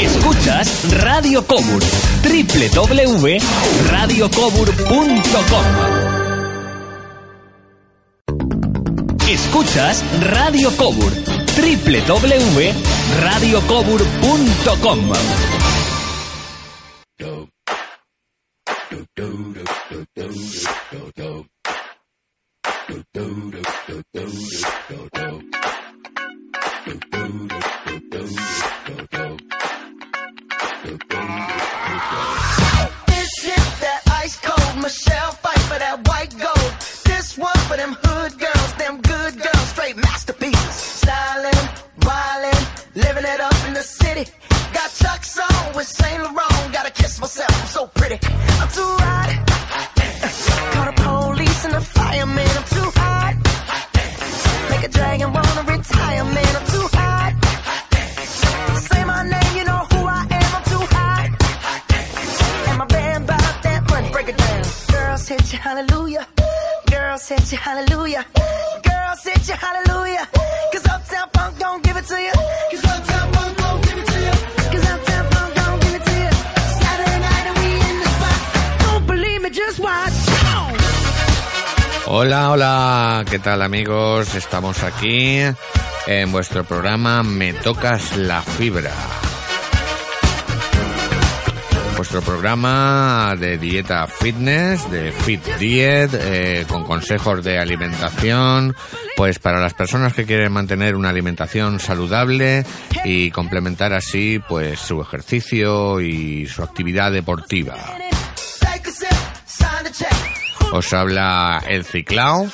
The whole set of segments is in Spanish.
Escuchas Radio Cobur. www.radiocobur.com Escuchas Radio Cobur. www.radiocobur.com Hola, hola, ¿qué tal amigos? Estamos aquí en vuestro programa Me Tocas la Fibra. Vuestro programa de dieta fitness, de fit diet, eh, con consejos de alimentación, pues para las personas que quieren mantener una alimentación saludable y complementar así pues su ejercicio y su actividad deportiva. Os habla el Ciclao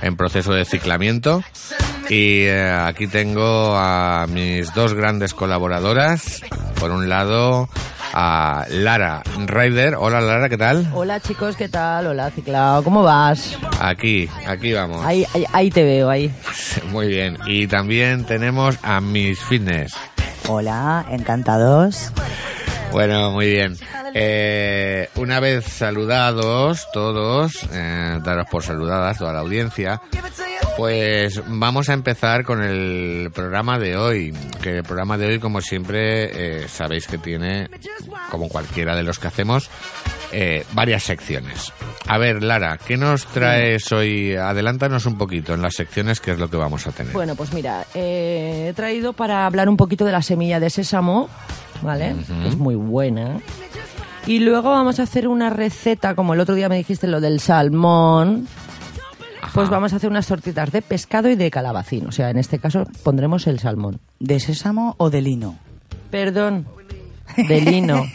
en proceso de ciclamiento y eh, aquí tengo a mis dos grandes colaboradoras. Por un lado a Lara Ryder. Hola Lara, ¿qué tal? Hola chicos, ¿qué tal? Hola Ciclao, ¿cómo vas? Aquí, aquí vamos. Ahí, ahí, ahí te veo, ahí. Muy bien. Y también tenemos a Miss Fitness. Hola, encantados. Bueno, muy bien. Eh, una vez saludados todos, eh, daros por saludadas toda la audiencia, pues vamos a empezar con el programa de hoy. Que el programa de hoy, como siempre, eh, sabéis que tiene, como cualquiera de los que hacemos, eh, varias secciones. A ver, Lara, ¿qué nos traes hoy? Adelántanos un poquito en las secciones, qué es lo que vamos a tener. Bueno, pues mira, eh, he traído para hablar un poquito de la semilla de sésamo, ¿vale? Es muy buena. Y luego vamos a hacer una receta, como el otro día me dijiste lo del salmón. Pues vamos a hacer unas tortitas de pescado y de calabacín. O sea, en este caso pondremos el salmón. ¿De sésamo o de lino? Perdón, de lino.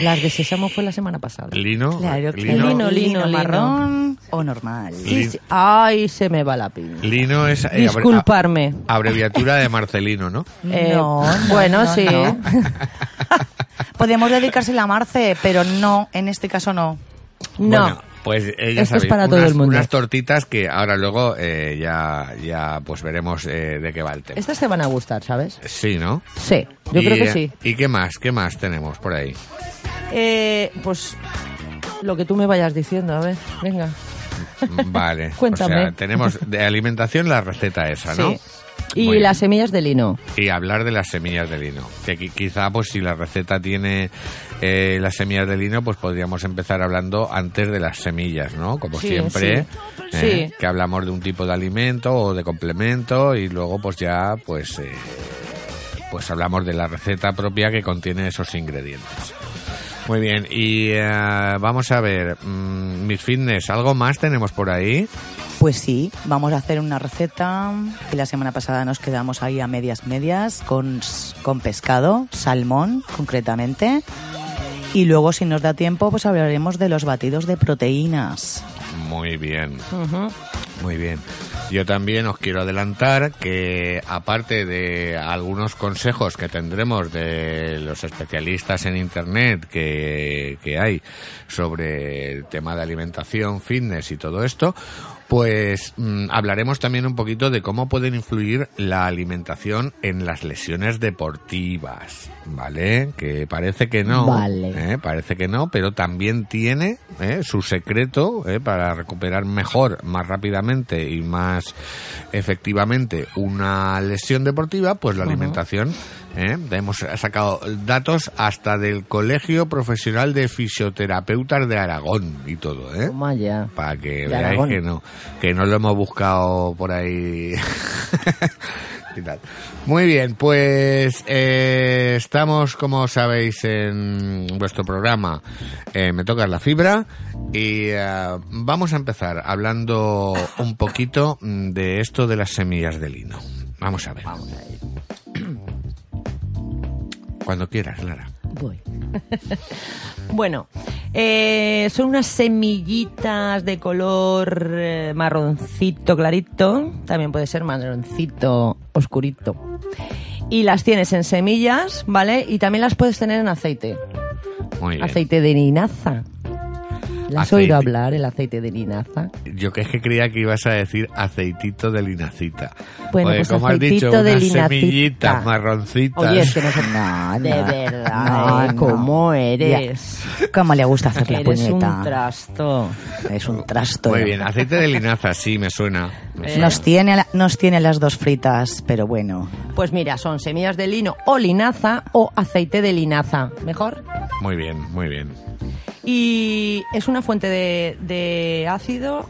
Las de sésamo fue la semana pasada. Lino, Claro, que lino, Lino, lino, lino. marrón o normal. Sí, sí. Ay, se me va la pinta. Lino es eh, Disculparme. abreviatura de Marcelino, ¿no? Eh, No, no, bueno, no, sí. no. Podemos dedicársela a Marce, pero no, en este caso no. No. Bueno, pues eh, ya Esto es sabéis, para todo unas, el mundo. unas tortitas que ahora luego eh, ya, ya pues veremos eh, de qué va el tema. Estas te van a gustar, ¿sabes? Sí, ¿no? Sí, yo Y, creo que sí. ¿Y qué más? ¿Qué más tenemos por ahí? Eh, pues lo que tú me vayas diciendo, a ver, venga. Vale. Cuéntame. O sea, tenemos de alimentación la receta esa, ¿no? Sí. Y Muy las bien. semillas de lino. Y hablar de las semillas de lino. Que qui- quizá, pues si la receta tiene eh, las semillas de lino, pues podríamos empezar hablando antes de las semillas, ¿no? Como Sí, siempre, sí. eh, Sí. que hablamos de un tipo de alimento o de complemento y luego pues ya, pues, eh, pues hablamos de la receta propia que contiene esos ingredientes. Muy bien, y eh, vamos a ver, mm, mis fitness, ¿algo más tenemos por ahí? Pues sí, vamos a hacer una receta que la semana pasada nos quedamos ahí a medias medias con, con pescado, salmón concretamente. Y luego, si nos da tiempo, pues hablaremos de los batidos de proteínas. Muy bien, muy bien. Yo también os quiero adelantar que aparte de algunos consejos que tendremos de los especialistas en Internet que, que hay sobre el tema de alimentación, fitness y todo esto, pues mm, hablaremos también un poquito de cómo pueden influir la alimentación en las lesiones deportivas, ¿vale? Que parece que no, Vale. ¿eh? parece que no, pero también tiene ¿eh? su secreto ¿eh? para recuperar mejor, más rápidamente y más efectivamente una lesión deportiva, pues la alimentación. ¿Eh? Hemos sacado datos hasta del Colegio Profesional de Fisioterapeutas de Aragón y todo, ¿eh? Toma ya. para que De veáis Aragón. que no que no lo hemos buscado por ahí y tal. Muy bien, pues eh, estamos, como sabéis, en vuestro programa eh, Me tocas la fibra y eh, vamos a empezar hablando un poquito de esto de las semillas de lino. Vamos a ver. Cuando quieras, Lara. Voy. bueno, eh, son unas semillitas de color eh, marroncito clarito, también puede ser marroncito oscurito. Y las tienes en semillas, ¿vale? Y también las puedes tener en aceite. Muy bien. Aceite de linaza. ¿Le has oído hablar el aceite de linaza? Yo que es que creía que ibas a decir aceitito de linacita. Bueno, Oye, pues como has dicho, aceitito de unas linacita. semillitas marroncitas. Oye, es que no son... No, De no, verdad, no, ¿eh? no. ¿Cómo eres? ¿Cómo le gusta hacer la Eres un puñeta? trasto. es un trasto. Muy bien, aceite de linaza, sí, me suena. me suena. Nos tiene, la- nos tiene las dos fritas, pero bueno. Pues mira, son semillas de lino o linaza o aceite de linaza. ¿Mejor? Muy bien, muy bien. Y es una fuente de, de ácido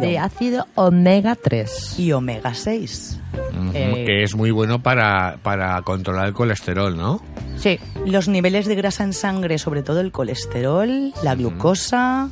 de ácido omega 3. Y omega 6. Ujú, Eh. Que es muy bueno para, para controlar el colesterol, ¿no? Sí, Los niveles de grasa en sangre, sobre todo el colesterol, la glucosa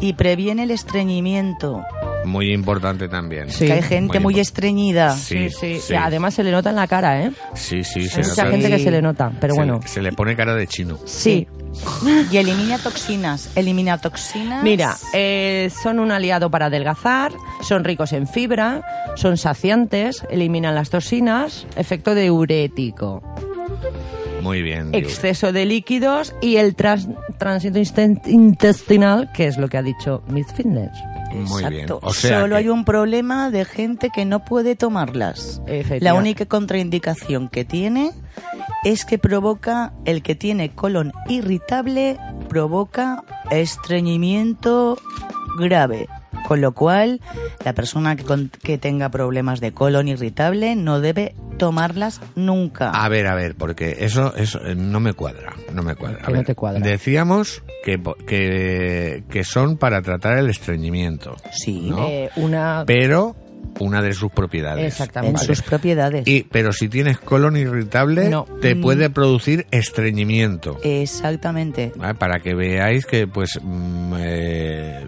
y previene el estreñimiento. Muy importante también. Sí. que hay gente Muy muy, estreñida. sí, sí. sí. Y además se le nota en la cara, ¿eh? Sí, sí, se Hay mucha nota. gente que Sí. se le nota, pero Se- bueno. Se le pone cara de chino. Sí. Y elimina toxinas. Elimina toxinas. Mira, eh, son un aliado para adelgazar, son ricos en fibra, son saciantes, eliminan las toxinas, efecto diurético, Muy bien. Diego. exceso de líquidos y el trans- tránsito intestinal, que es lo que ha dicho Miss Fitness. Muy bien. Exacto. O sea Solo que- hay un problema de gente que no puede tomarlas. La única contraindicación que tiene es que provoca, el que tiene colon irritable, provoca estreñimiento grave. Con lo cual, la persona que, con- que tenga problemas de colon irritable no debe tomarlas nunca. A ver, a ver, porque eso, eso eh, no me cuadra, no me cuadra. A no te cuadra. Decíamos que, po- que, que son para tratar el estreñimiento, sí, ¿no? Eh, una... pero una de sus propiedades. en Exactamente. sus propiedades. Y, pero si tienes colon irritable, No. te Mm. puede producir estreñimiento. Exactamente. ¿vale? Para que veáis que, pues, mm, eh,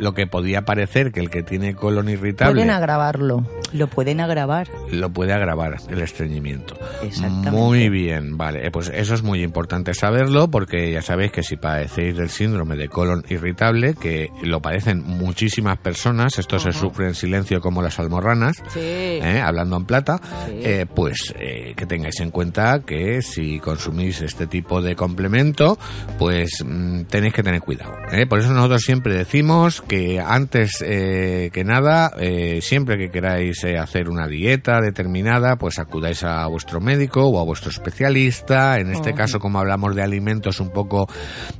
lo que podía parecer que el que tiene colon irritable Pueden agravarlo. Lo pueden agravar. lo puede agravar el estreñimiento. Exactamente. Muy bien, vale. Eh, Pues eso es muy importante saberlo porque ya sabéis que si padecéis del síndrome de colon irritable, que lo padecen muchísimas personas, esto se sufre en silencio como las almorranas, Sí. ¿eh? hablando en plata, Sí. eh, pues eh, que tengáis en cuenta que si consumís este tipo de complemento, pues mm, tenéis que tener cuidado. ¿eh? Por eso nosotros siempre decimos que antes eh, que nada, eh, siempre que queráis eh, hacer una dieta determinada, pues acudáis a vuestro médico o a vuestro especialista. En este caso, como hablamos de alimentos un poco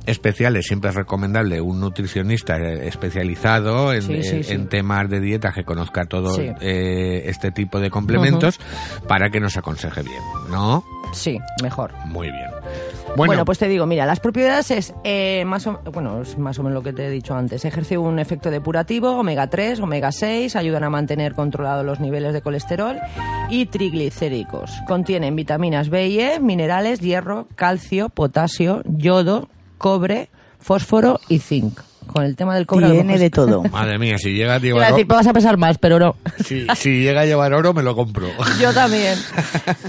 especiales, siempre es recomendable un nutricionista eh, especializado en, Sí, sí, en- sí. en temas de dieta que conozca todo eh, este tipo de complementos para que nos aconseje bien, ¿no? Sí, mejor. Muy bien. Bueno, pues te digo, mira, las propiedades es eh, más bueno, es más o menos lo que te he dicho antes. Ejerce un efecto depurativo, omega 3, omega 6, ayudan a mantener controlados los niveles de colesterol y triglicéricos. Contienen vitaminas B y E, minerales, hierro, calcio, potasio, yodo, cobre, fósforo y zinc. Con el tema del lo Tiene de todo. madre mía, si llega a llevar decir, oro, vas a pesar más, pero no. si, si llega a llevar oro me lo compro. Yo también.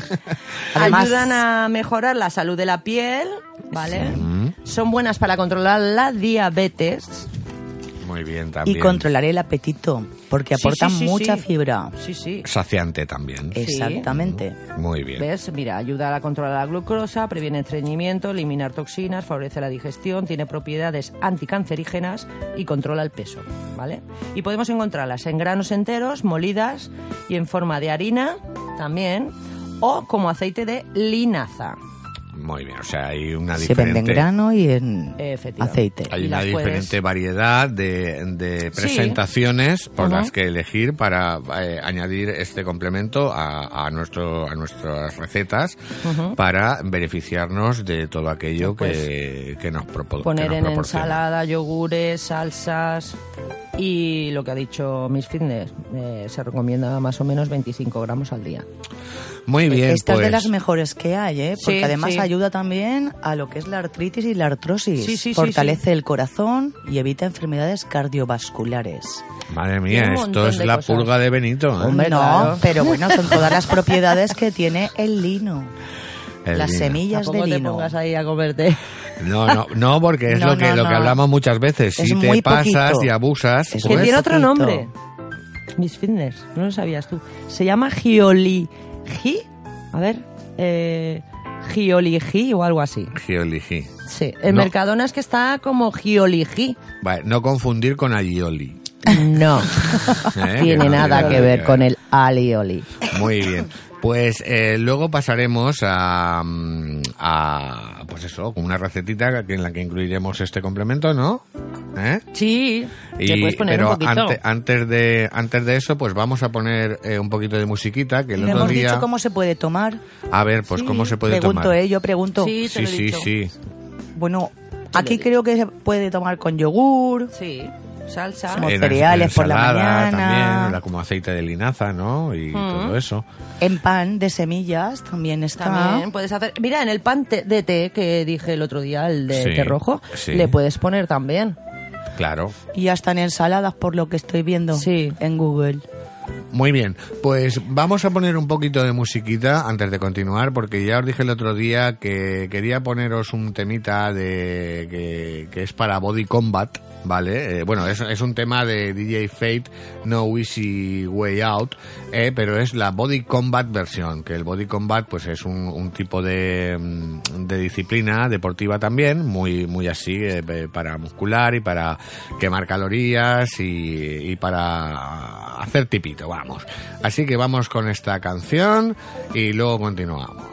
Además- Ayudan a mejorar la salud de la piel, ¿vale? Son buenas para controlar la diabetes. Muy bien Y también. controlar el apetito. Porque Sí, aportan sí, sí, mucha sí. fibra. Sí, sí. Saciante también. Exactamente. Muy bien. ¿Ves? Mira, ayuda a controlar la glucosa, previene estreñimiento, eliminar toxinas, favorece la digestión, tiene propiedades anticancerígenas y controla el peso, ¿vale? Y podemos encontrarlas en granos enteros, molidas y en forma de harina también, o como aceite de linaza. Muy bien. O sea, hay una Se vende en diferente... grano y en aceite. Hay una puedes- diferente variedad de, de Sí. presentaciones por las que elegir para eh, añadir este complemento a, a nuestro, a nuestras recetas para beneficiarnos de todo aquello Pues, que, que nos, propo- que Poner nos en ensalada, yogures, salsas y lo que ha dicho Miss Fitness, eh, se recomienda más o menos 25 gramos al día. Muy bien, Esta pues es de las mejores que hay, ¿eh? Porque Sí, además sí. ayuda también a lo que es la artritis y la artrosis. Sí, Fortalece sí. el corazón y evita enfermedades cardiovasculares. madre mía, esto es la cosas. purga de Benito. ¿eh? Hombre, no, claro. pero bueno, son todas las propiedades que tiene el lino. El las vino. semillas de te lino. pongas ahí a comerte. No, no, no, porque es No, lo que no, lo que hablamos muchas veces. Es Si te pasas poquito. y abusas, Es que pues- tiene otro poquito. nombre. Miss Fitness, no lo sabías tú. Se llama Gioli... ¿Gi? A ver, eh... Gioligi o algo así. Gioligi. Sí, No. Mercadona es que está como Gioligi. Vale, no confundir con aioli. No, ¿eh? tiene no nada que ver con el alioli. Muy bien. Pues eh, luego pasaremos a, mm, a, pues eso, con una recetita en la que incluiremos este complemento, ¿no? ¿Eh? Sí, le puedes poner pero un poquito. ante- antes de antes de eso, pues vamos a poner eh, un poquito de musiquita que el Le otro hemos día. dicho cómo se puede tomar. A ver, pues cómo se puede pregunto, tomar. ¿eh? Yo pregunto. Sí, te Sí, lo he sí, dicho. sí. Bueno, aquí creo que se puede tomar con yogur. Sí, salsa. Como En- cereales en por la mañana. También, como aceite de linaza, ¿no? Y todo eso. En pan de semillas también está. También puedes hacer. Mira, en el pan te- de té que dije el otro día, el de Sí, té rojo, sí. le puedes poner también. Claro. Y hasta en ensaladas, por lo que estoy viendo Sí. en Google. Muy bien, pues vamos a poner un poquito de musiquita antes de continuar, porque ya os dije el otro día que quería poneros un temita de que, que es para Body Combat, ¿vale? Eh, bueno, es, es un tema de DJ Fate, No Easy Way Out, eh, pero es la Body Combat versión, que el Body Combat pues es un, un tipo de, mm, de disciplina deportiva también, muy, muy así, eh, para muscular y para quemar calorías y, y para hacer tipito, vamos. Así que vamos con esta canción y luego continuamos.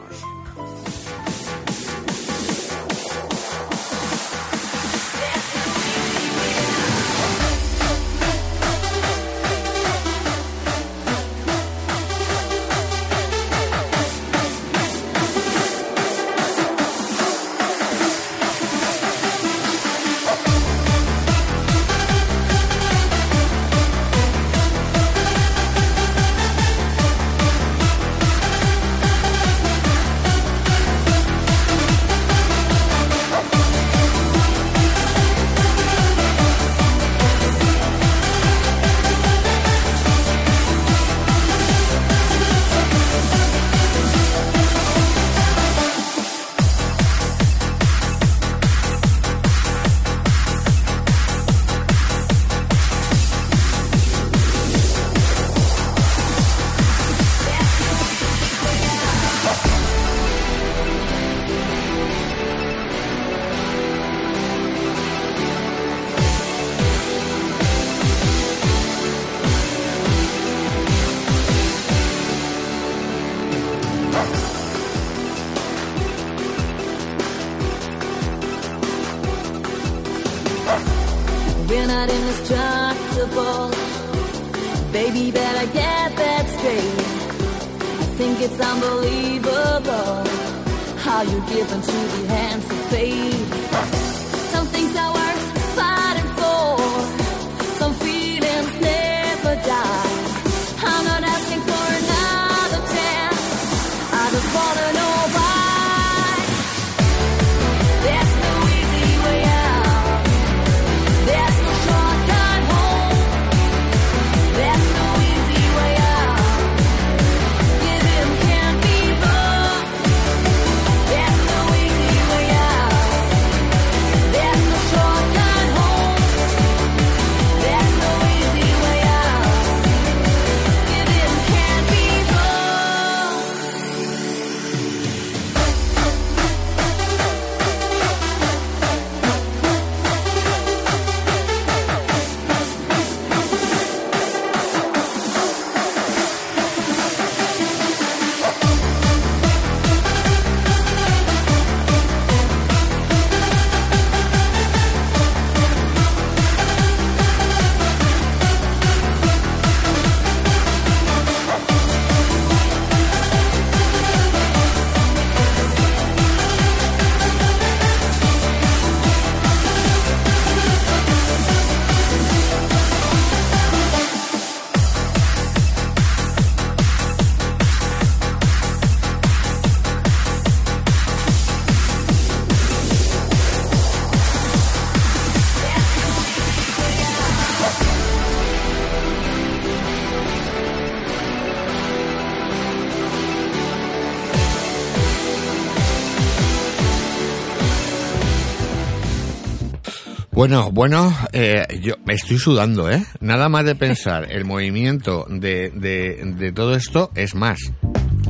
Bueno, bueno, eh, yo me estoy sudando, ¿eh? Nada más de pensar el movimiento de, de, de todo esto es más.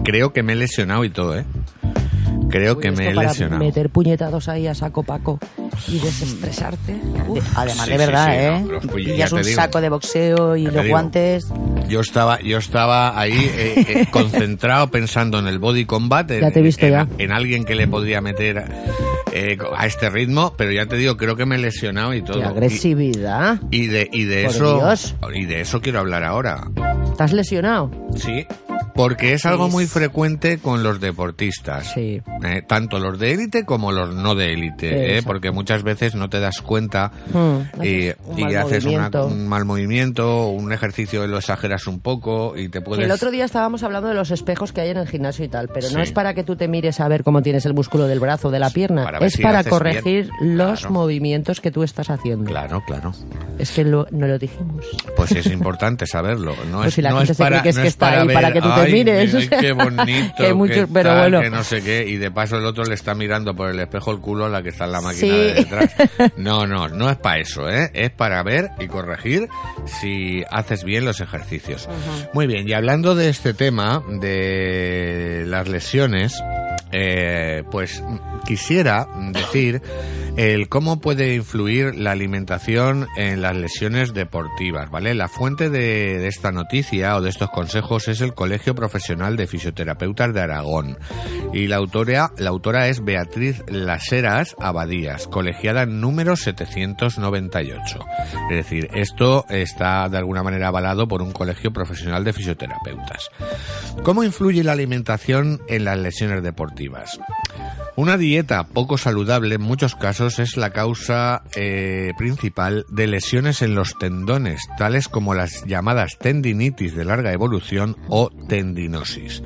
Creo que me he lesionado y todo, ¿eh? Creo que me he para lesionado. meter puñetados ahí a saco paco y desestresarte. Uf. Además, Sí, de verdad, sí, ¿eh? no, Pillas un digo. saco de boxeo y Ya los guantes. Yo estaba, yo estaba ahí eh, eh, concentrado pensando en el body combat, en, Ya te he visto en- ya. en alguien que le podría meter eh, a este ritmo, pero ya te digo, creo que me he lesionado y todo. Qué agresividad. Y, y de, y de Por eso, Dios. y de eso quiero hablar ahora. ¿Estás lesionado? Sí, porque es algo muy frecuente con los deportistas. Sí. Eh, tanto los de élite como los no de élite, eh, porque muchas veces no te das cuenta Hmm, y, haces un y mal haces una- movimiento. un mal movimiento, un ejercicio lo exageras un poco y te puedes... el otro día estábamos hablando de los espejos que hay en el gimnasio y tal, pero Sí. no es para que tú te mires a ver cómo tienes el músculo del brazo o de la pierna, Para es si para corregir bien. los Claro. movimientos que tú estás haciendo. Claro, claro. Es que lo- no lo dijimos. Pues es importante saberlo. No Pues es, si la no gente es se cree para, que es no que es está ahí para que tú te "Ay, mires". mira, qué bonito, Que qué pero tal, bueno. que no sé qué, y de paso el otro le está mirando por el espejo el culo a la que está en la máquina Sí. de detrás. No, no, no es para eso, ¿eh? Es para ver y corregir si haces bien los ejercicios. Muy bien, y hablando de este tema, de las lesiones, eh, pues quisiera decir el cómo puede influir la alimentación en las lesiones deportivas, ¿vale? La fuente de, de esta noticia o de estos consejos es el Colegio Profesional de Fisioterapeutas de Aragón y la autora, la autora es Beatriz Laseras Abadías, colegiada número 798. Es decir, esto está de alguna manera avalado por un colegio profesional de fisioterapeutas. ¿Cómo influye la alimentación en las lesiones deportivas? Una dieta poco saludable en muchos casos es la causa eh, principal de lesiones en los tendones, tales como las llamadas tendinitis de larga evolución o tendinosis.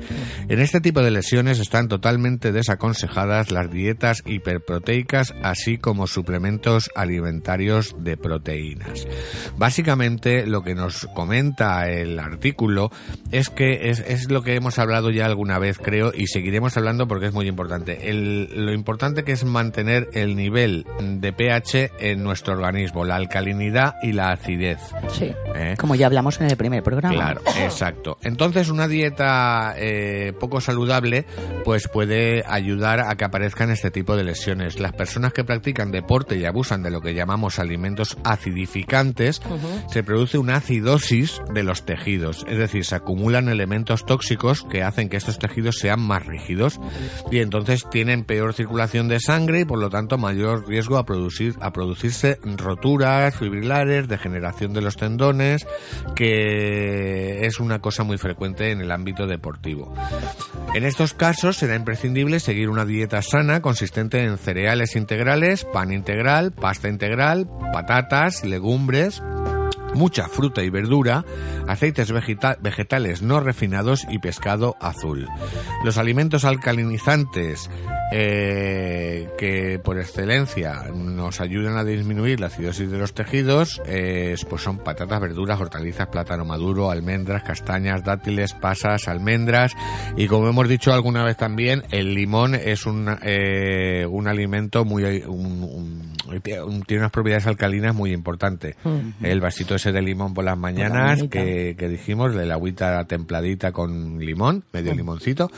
En este tipo de lesiones están totalmente desaconsejadas las dietas hiperproteicas, así como suplementos alimentarios de proteínas. Básicamente lo que nos comenta el artículo es que es, es lo que hemos hablado ya alguna vez, creo, y seguiremos hablando porque es muy importante. El- lo importante que es mantener el nivel de pH en nuestro organismo, la alcalinidad y la acidez. Sí. ¿eh? Como ya hablamos en el primer programa. Claro, exacto. Entonces una dieta eh, poco saludable pues puede ayudar a que aparezcan este tipo de lesiones. Las personas que practican deporte y abusan de lo que llamamos alimentos acidificantes, se produce una acidosis de los tejidos, es decir, se acumulan elementos tóxicos que hacen que estos tejidos sean más rígidos y entonces tienen peor circulación de sangre y por lo tanto mayor riesgo a producir a producirse roturas fibrilares, degeneración de los tendones, que es una cosa muy frecuente en el ámbito deportivo. En estos casos será imprescindible seguir una dieta sana consistente en cereales integrales, pan integral, pasta integral, patatas, legumbres, mucha fruta y verdura, aceites vegeta- vegetales no refinados y pescado azul. Los alimentos alcalinizantes eh, que por excelencia nos ayudan a disminuir la acidosis de los tejidos eh, pues son patatas, verduras, hortalizas, plátano maduro, almendras, castañas, dátiles, pasas, almendras y como hemos dicho alguna vez también el limón es un, eh, un alimento muy un- tiene unas propiedades alcalinas muy importantes. El vasito ese de limón por las mañanas que, que dijimos, de la agüita templadita con limón, medio limoncito,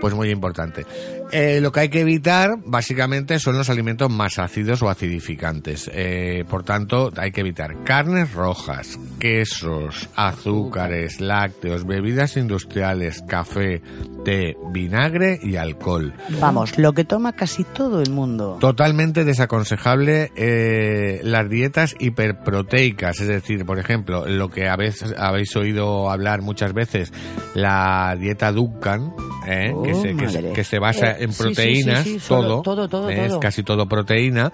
pues muy importante. Eh, lo que hay que evitar básicamente son los alimentos más ácidos o acidificantes. Eh, por tanto, hay que evitar carnes rojas, quesos, azúcares, lácteos, bebidas industriales, café, té, vinagre y alcohol. Vamos, lo que toma casi todo el mundo. Totalmente desaconsejable eh, las dietas hiperproteicas, es decir, por ejemplo, lo que habéis, habéis oído hablar muchas veces, la dieta Duncan, eh, Oh, que, se, que, se- madre. que se basa Eh, en sí, proteínas, sí, sí, solo- todo, todo, todo, es todo. casi todo proteína.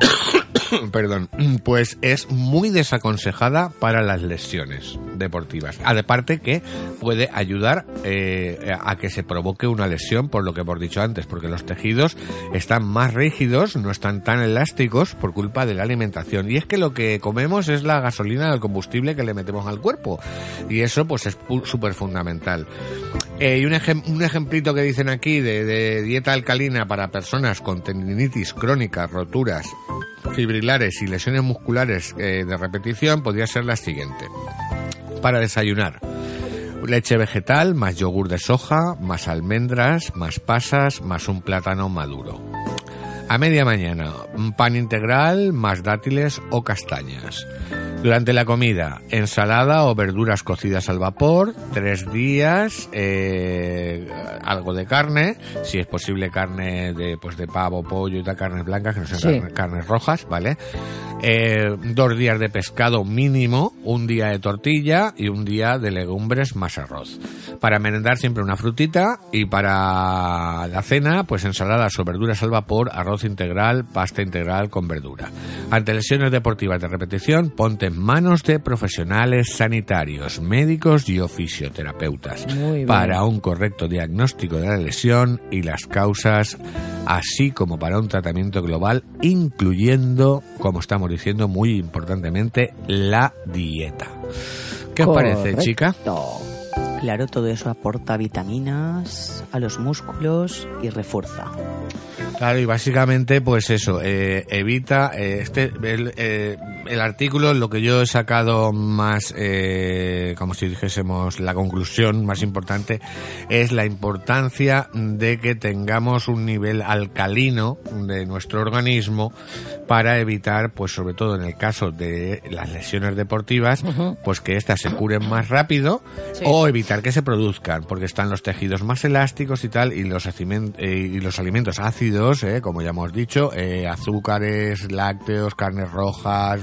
Perdón, pues es muy desaconsejada para las lesiones deportivas. Aparte que puede ayudar eh, a que se provoque una lesión, por lo que hemos dicho antes, porque los tejidos están más rígidos, no están tan elásticos por culpa de la alimentación. Y es que lo que comemos es la gasolina, el combustible que le metemos al cuerpo. Y eso pues es súper fundamental. Eh, y un, ejem- un ejemplito que dicen aquí de, de dieta alcalina para personas con tendinitis crónica, roturas fibrilares y lesiones musculares eh, de repetición podría ser la siguiente. Para desayunar, leche vegetal, más yogur de soja, más almendras, más pasas, más un plátano maduro. A media mañana, pan integral, más dátiles o castañas. Durante la comida, ensalada o verduras cocidas al vapor, tres días, eh, algo de carne, si es posible carne de, pues de pavo, pollo y tal, carnes blancas, que no sean Sí. carnes rojas, ¿vale? Eh, dos días de pescado mínimo, un día de tortilla y un día de legumbres más arroz. Para merendar siempre una frutita y para la cena, pues ensaladas o verduras al vapor, arroz integral, pasta integral con verdura. Ante lesiones deportivas de repetición, ponte en manos de profesionales sanitarios, médicos y fisioterapeutas para un correcto diagnóstico de la lesión y las causas, así como para un tratamiento global, incluyendo, como estamos diciendo muy importantemente, la dieta. ¿Qué os parece, chica? Claro, todo eso aporta vitaminas a los músculos y refuerza. Claro, y básicamente, pues eso, eh, evita eh, este el, eh, el artículo, lo que yo he sacado más, eh, como si dijésemos, la conclusión más importante es la importancia de que tengamos un nivel alcalino de nuestro organismo para evitar, pues sobre todo en el caso de las lesiones deportivas, pues que éstas se curen más rápido Sí. o evitar que se produzcan, porque están los tejidos más elásticos y tal, y los, eh, y los alimentos ácidos, eh, como ya hemos dicho, eh, azúcares, lácteos, carnes rojas,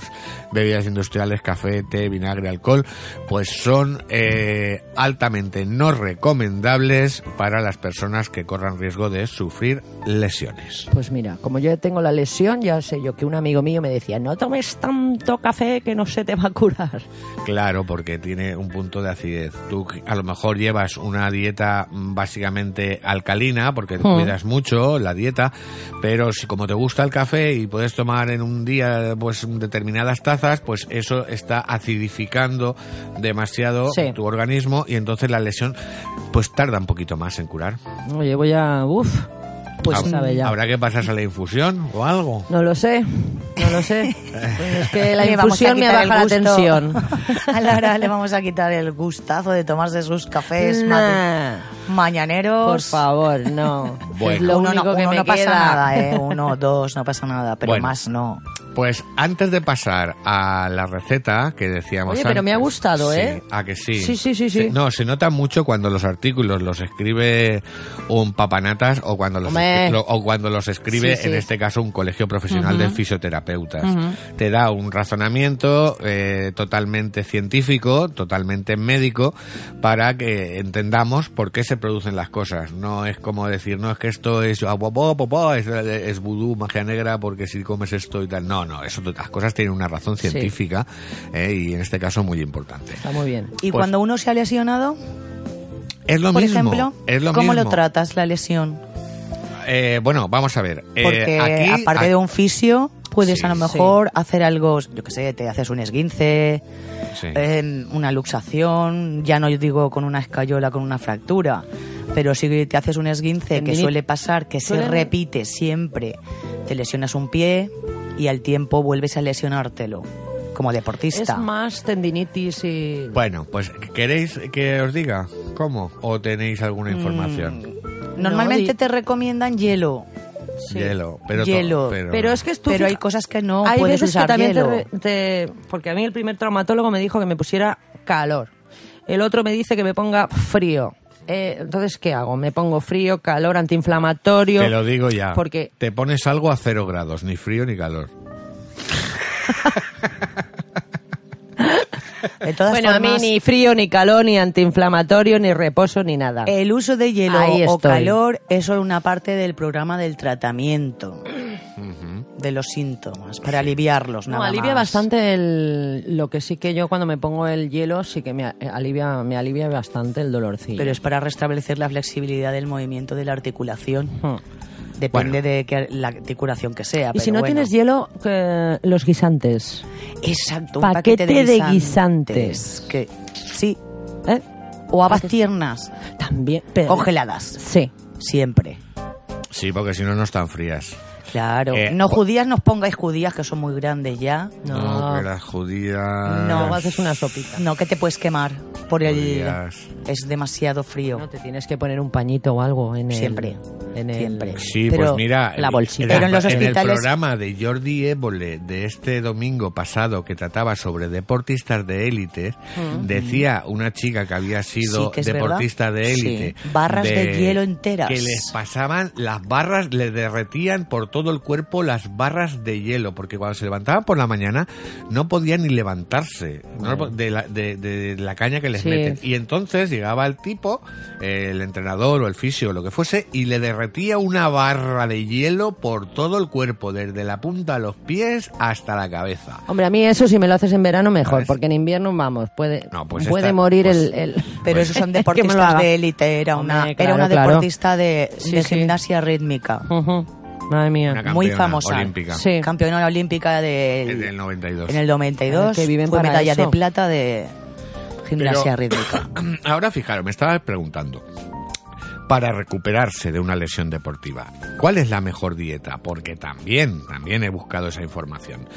bebidas industriales, café, té, vinagre, alcohol, pues son eh, altamente no recomendables para las personas que corran riesgo de sufrir lesiones. Pues mira, como yo tengo la lesión, ya sé yo que un amigo mío me decía, no tomes tanto café que no se te va a curar. Claro, porque tiene un punto de acidez. Tú a lo mejor llevas una dieta mm, básicamente alcalina, porque te Mm. cuidas mucho la dieta, pero si como te gusta el café y puedes tomar en un día pues determinadas tazas, pues eso está acidificando demasiado Sí. tu organismo y entonces la lesión pues tarda un poquito más en curar. Oye, voy a... Uf, pues Hab- sabe ya. Habrá que pasarse a la infusión o algo. No lo sé, no lo sé. Pues es que la Le infusión me baja la tensión. A Lara le vamos a quitar el gustazo de tomarse sus cafés Nah, mañaneros. por favor, no. Bueno. es lo uno único no, que uno me no pasa queda. nada, ¿eh? Uno, dos, no pasa nada, pero Bueno. más no. Pues antes de pasar a la receta que decíamos Oye, pero me ha gustado, Sí, ¿eh? A que sí. Sí, sí, sí, sí. No, se nota mucho cuando los artículos los escribe un papanatas o cuando los, lo- o cuando los escribe, Sí, en este caso, un colegio profesional de fisioterapeutas. Te da un razonamiento eh, totalmente científico, totalmente médico, para que entendamos por qué se producen las cosas. No es como decir, no, es que esto es, es, es vudú, magia negra, porque si comes esto y tal. No, no, eso, las cosas tienen una razón Sí. científica eh, y en este caso muy importante. Está muy bien. ¿Y Pues- cuando uno se ha lesionado, Es lo por mismo. ejemplo, es lo cómo mismo. lo tratas la lesión? Eh, bueno, vamos a ver. Eh, Porque aquí- aparte de un fisio, puedes Sí. a lo mejor hacer algo, yo que sé, te haces un esguince, Sí. eh, una luxación, ya no digo con una escayola, con una fractura, pero si te haces un esguince que suele pasar, que se repite siempre, te lesionas un pie y al tiempo vuelves a lesionártelo como deportista. Es más tendinitis y... Bueno, pues ¿queréis que os diga cómo? ¿O tenéis alguna información? Mm, Normalmente No, di- te recomiendan hielo, sí. Hielo. Pero to- Hielo. pero, Pero es que pero hay cosas que no hay puedes veces usar que también hielo. te- porque a mí el primer traumatólogo me dijo que me pusiera calor. El otro me dice que me ponga frío. Eh, entonces, ¿qué hago? Me pongo frío, calor, antiinflamatorio. Te lo digo ya. Porque Te pones algo a cero grados, ni frío ni calor. De todas bueno, a mí ni frío, ni calor, ni antiinflamatorio, ni reposo, ni nada. El uso de hielo o calor es solo una parte del programa del tratamiento de los síntomas, para aliviarlos. No, nada alivia más. bastante el, lo que sí que yo cuando me pongo el hielo sí que me a- alivia, me alivia bastante el dolorcillo. Pero es para restablecer la flexibilidad del movimiento de la articulación. Hmm. Depende Bueno. de que, la articulación que sea. Y si no bueno. tienes hielo, que los guisantes. Exacto, un paquete paquete, de de guisantes. guisantes. Que, sí, ¿eh? o habas tiernas También. pero- congeladas, Sí. siempre. Sí, porque si no, no están frías. Claro. Eh, no judías, nos pongáis judías, que son muy grandes ya. No, que las judías... No, haces una sopita. No, que te puedes quemar por el... Judías. Es demasiado frío. No, te tienes que poner un pañito o algo en el... Siempre. En el, Siempre. Sí, Pero pues mira, la bolsita. en, Pero en los en el hospitales- programa de Jordi Évole de este domingo pasado que trataba sobre deportistas de élite, decía una chica que había sido Sí, que deportista verdad. de élite, Sí. Barras de hielo enteras. que les pasaban las barras, les derretían por todo el cuerpo las barras de hielo, porque cuando se levantaban por la mañana no podían ni levantarse ¿no? de, la, de- de la caña que les Sí. meten. Y entonces llegaba el tipo, el entrenador o el fisio o lo que fuese, y le derretía una barra de hielo por todo el cuerpo, desde la punta a los pies hasta la cabeza. Hombre, a mí eso si me lo haces en verano mejor, ¿Sabes? porque en invierno, vamos, puede, No, pues puede esta- morir pues- el, el- Pero esos son deportistas de élite. Era una, Hombre, era una claro. deportista de, Sí, de sí. gimnasia rítmica. Ujú. Madre mía. Una Muy campeona famosa. olímpica. Sí. Campeona olímpica del, En el 92. en el 92. Ay, que viven fue para medalla eso. de plata de gimnasia Pero- rítmica. Ahora fijaros, me estaba preguntando, para recuperarse de una lesión deportiva, ¿cuál es la mejor dieta? Porque también, también he buscado esa información.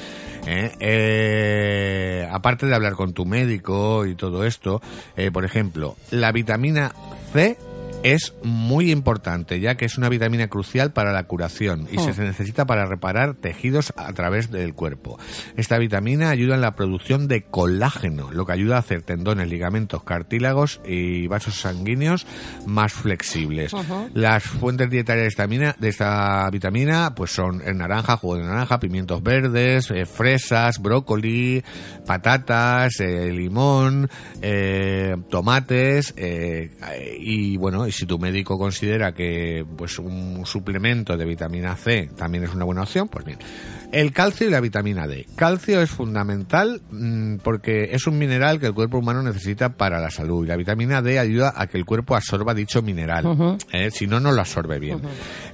¿eh? Eh, aparte de hablar con tu médico y todo esto, eh, por ejemplo, la vitamina C es muy importante, ya que es una vitamina crucial para la curación y se necesita para reparar tejidos a través del cuerpo. Esta vitamina ayuda en la producción de colágeno, lo que ayuda a hacer tendones, ligamentos, cartílagos y vasos sanguíneos más flexibles. Las fuentes dietarias de esta, mina- de esta vitamina pues son el naranja, jugo de naranja, pimientos verdes, eh, fresas, brócoli, patatas, eh, limón, eh, tomates eh, y bueno, y si tu médico considera que pues un suplemento de vitamina C también es una buena opción, pues bien. El calcio y la vitamina D. Calcio es fundamental mm, porque es un mineral que el cuerpo humano necesita para la salud y la vitamina D ayuda a que el cuerpo absorba dicho mineral. ¿eh? Si no, no lo absorbe bien.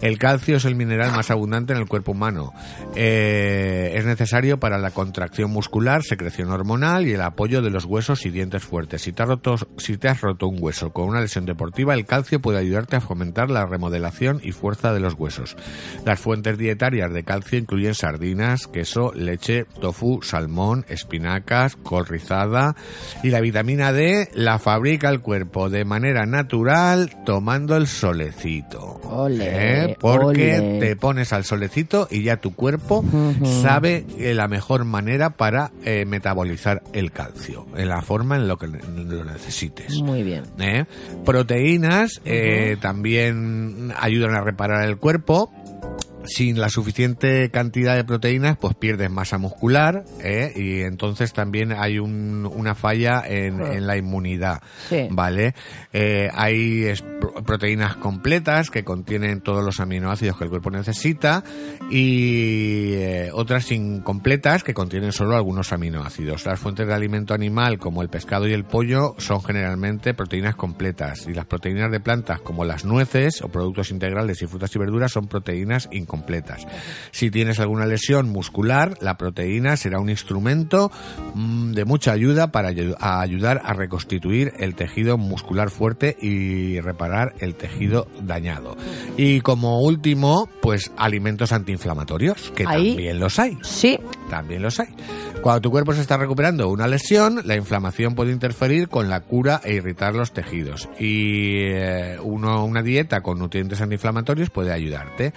El calcio es el mineral más abundante en el cuerpo humano. Eh, es necesario para la contracción muscular, secreción hormonal y el apoyo de los huesos y dientes fuertes. Si te, has roto, si te has roto un hueso con una lesión deportiva, el calcio puede ayudarte a fomentar la remodelación y fuerza de los huesos. Las fuentes dietarias de calcio incluyen sardinas, queso, leche, tofu, salmón, espinacas, col rizada y la vitamina D la fabrica el cuerpo de manera natural tomando el solecito. Ole, ¿Eh? Porque te pones al solecito y ya tu cuerpo sabe eh, la mejor manera para eh, metabolizar el calcio, en la forma en lo que lo necesites. Muy bien. ¿eh? Proteínas eh, también ayudan a reparar el cuerpo. Sin la suficiente cantidad de proteínas, pues pierdes masa muscular ¿eh? y entonces también hay un- una falla en, en la inmunidad. Sí. ¿Vale? Eh, hay es- proteínas completas que contienen todos los aminoácidos que el cuerpo necesita y eh, otras incompletas que contienen solo algunos aminoácidos. Las fuentes de alimento animal como el pescado y el pollo son generalmente proteínas completas y las proteínas de plantas como las nueces o productos integrales y frutas y verduras son proteínas incompletas. Si tienes alguna lesión muscular, la proteína será un instrumento mm, de mucha ayuda para ayudar a reconstituir el tejido muscular fuerte y reparar el tejido dañado. Y como último, pues alimentos antiinflamatorios, que Ahí- también los hay. Sí, También los hay. Cuando tu cuerpo se está recuperando una lesión, la inflamación puede interferir con la cura e irritar los tejidos. Y eh, uno, una dieta con nutrientes antiinflamatorios puede ayudarte.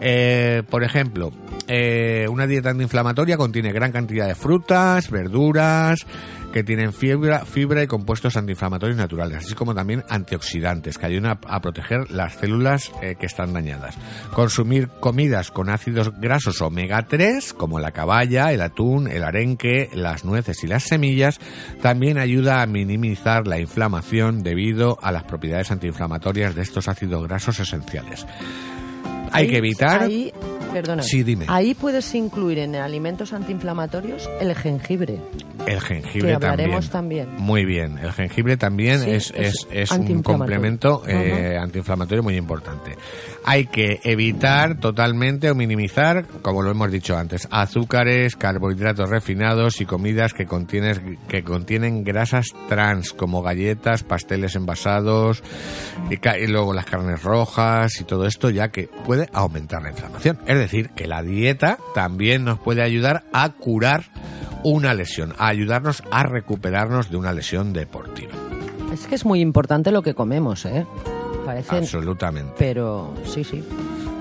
Eh, por ejemplo, eh, una dieta antiinflamatoria contiene gran cantidad de frutas, verduras, que tienen fibra, fibra y compuestos antiinflamatorios naturales, así como también antioxidantes que ayudan a, a proteger las células eh, que están dañadas. Consumir comidas con ácidos grasos omega 3, como la caballa, el atún, el arenque, las nueces y las semillas, también ayuda a minimizar la inflamación debido a las propiedades antiinflamatorias de estos ácidos grasos esenciales. Hay ahí- que evitar Ahí Perdona. Sí, dime. Ahí puedes incluir en alimentos antiinflamatorios el jengibre. El jengibre Que hablaremos también. Muy bien. El jengibre también Sí, es, es es, un complemento eh, antiinflamatorio muy importante. Hay que evitar totalmente o minimizar, como lo hemos dicho antes, azúcares, carbohidratos refinados y comidas que, contienes, que contienen grasas trans, como galletas, pasteles envasados, y, y luego las carnes rojas y todo esto, ya que puede aumentar la inflamación. Es decir, que la dieta también nos puede ayudar a curar una lesión, a ayudarnos a recuperarnos de una lesión deportiva. Es que es muy importante lo que comemos, ¿eh? Parece... Absolutamente. Pero sí, sí.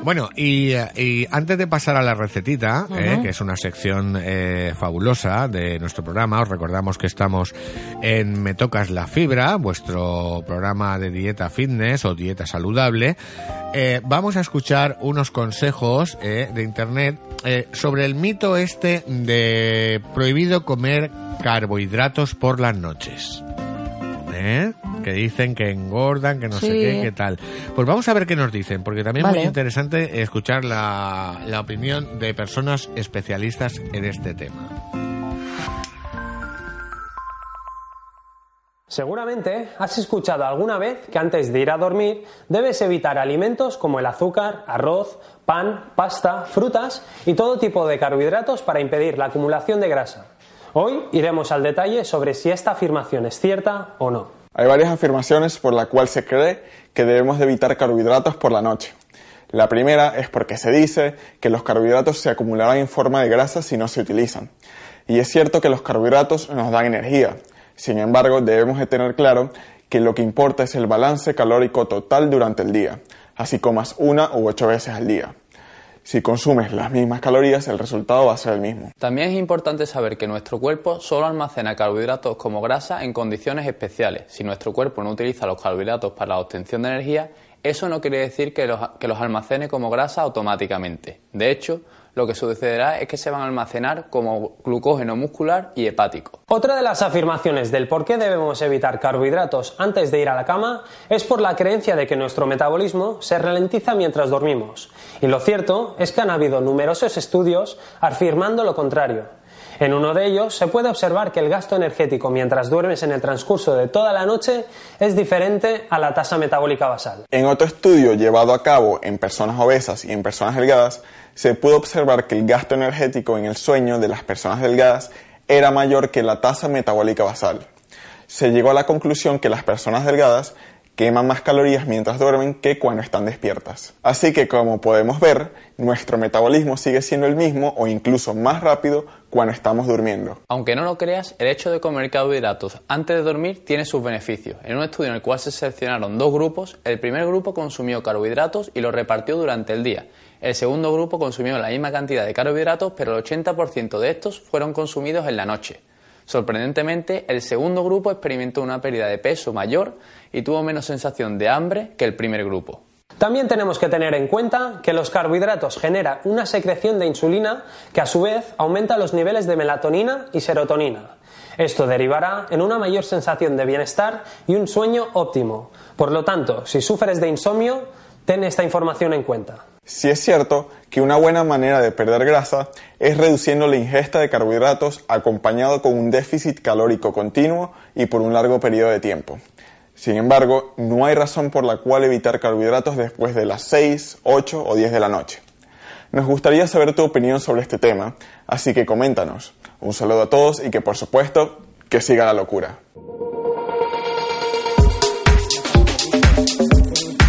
Bueno, y, eh, y antes de pasar a la recetita, eh, que es una sección eh, fabulosa de nuestro programa, os recordamos que estamos en Me Tocas la Fibra, vuestro programa de dieta fitness o dieta saludable. Eh, vamos a escuchar unos consejos eh, de internet eh, sobre el mito este de prohibido comer carbohidratos por las noches. ¿Eh? Que dicen que engordan, que no sé qué, qué tal. Pues vamos a ver qué nos dicen, porque también es muy interesante escuchar la, la opinión de personas especialistas en este tema. Seguramente has escuchado alguna vez que antes de ir a dormir debes evitar alimentos como el azúcar, arroz, pan, pasta, frutas y todo tipo de carbohidratos para impedir la acumulación de grasa. Hoy iremos al detalle sobre si esta afirmación es cierta o no. Hay varias afirmaciones por la cual se cree que debemos de evitar carbohidratos por la noche. La primera es porque se dice que los carbohidratos se acumularán en forma de grasa si no se utilizan. Y es cierto que los carbohidratos nos dan energía. Sin embargo, debemos de tener claro que lo que importa es el balance calórico total durante el día, así comas una u ocho veces al día. Si consumes las mismas calorías, el resultado va a ser el mismo. También es importante saber que nuestro cuerpo solo almacena carbohidratos como grasa en condiciones especiales. Si nuestro cuerpo no utiliza los carbohidratos para la obtención de energía, eso no quiere decir que los, que los almacene como grasa automáticamente. De hecho, lo que sucederá es que se van a almacenar como glucógeno muscular y hepático. Otra de las afirmaciones del por qué debemos evitar carbohidratos antes de ir a la cama es por la creencia de que nuestro metabolismo se ralentiza mientras dormimos. Y lo cierto es que han habido numerosos estudios afirmando lo contrario. En uno de ellos se puede observar que el gasto energético mientras duermes en el transcurso de toda la noche es diferente a la tasa metabólica basal. En otro estudio llevado a cabo en personas obesas y en personas delgadas, se pudo observar que el gasto energético en el sueño de las personas delgadas era mayor que la tasa metabólica basal. Se llegó a la conclusión que las personas delgadas queman más calorías mientras duermen que cuando están despiertas. Así que como podemos ver, nuestro metabolismo sigue siendo el mismo o incluso más rápido cuando estamos durmiendo. Aunque no lo creas, el hecho de comer carbohidratos antes de dormir tiene sus beneficios. En un estudio en el cual se seleccionaron dos grupos, el primer grupo consumió carbohidratos y los repartió durante el día. El segundo grupo consumió la misma cantidad de carbohidratos, pero el 80% de estos fueron consumidos en la noche. Sorprendentemente, el segundo grupo experimentó una pérdida de peso mayor y tuvo menos sensación de hambre que el primer grupo. También tenemos que tener en cuenta que los carbohidratos generan una secreción de insulina que a su vez aumenta los niveles de melatonina y serotonina. Esto derivará en una mayor sensación de bienestar y un sueño óptimo. Por lo tanto, si sufres de insomnio, ten esta información en cuenta. Si es cierto que una buena manera de perder grasa es reduciendo la ingesta de carbohidratos acompañado con un déficit calórico continuo y por un largo periodo de tiempo. Sin embargo, no hay razón por la cual evitar carbohidratos después de las 6, 8 o 10 de la noche. Nos gustaría saber tu opinión sobre este tema, así que coméntanos. Un saludo a todos y que por supuesto, que siga la locura.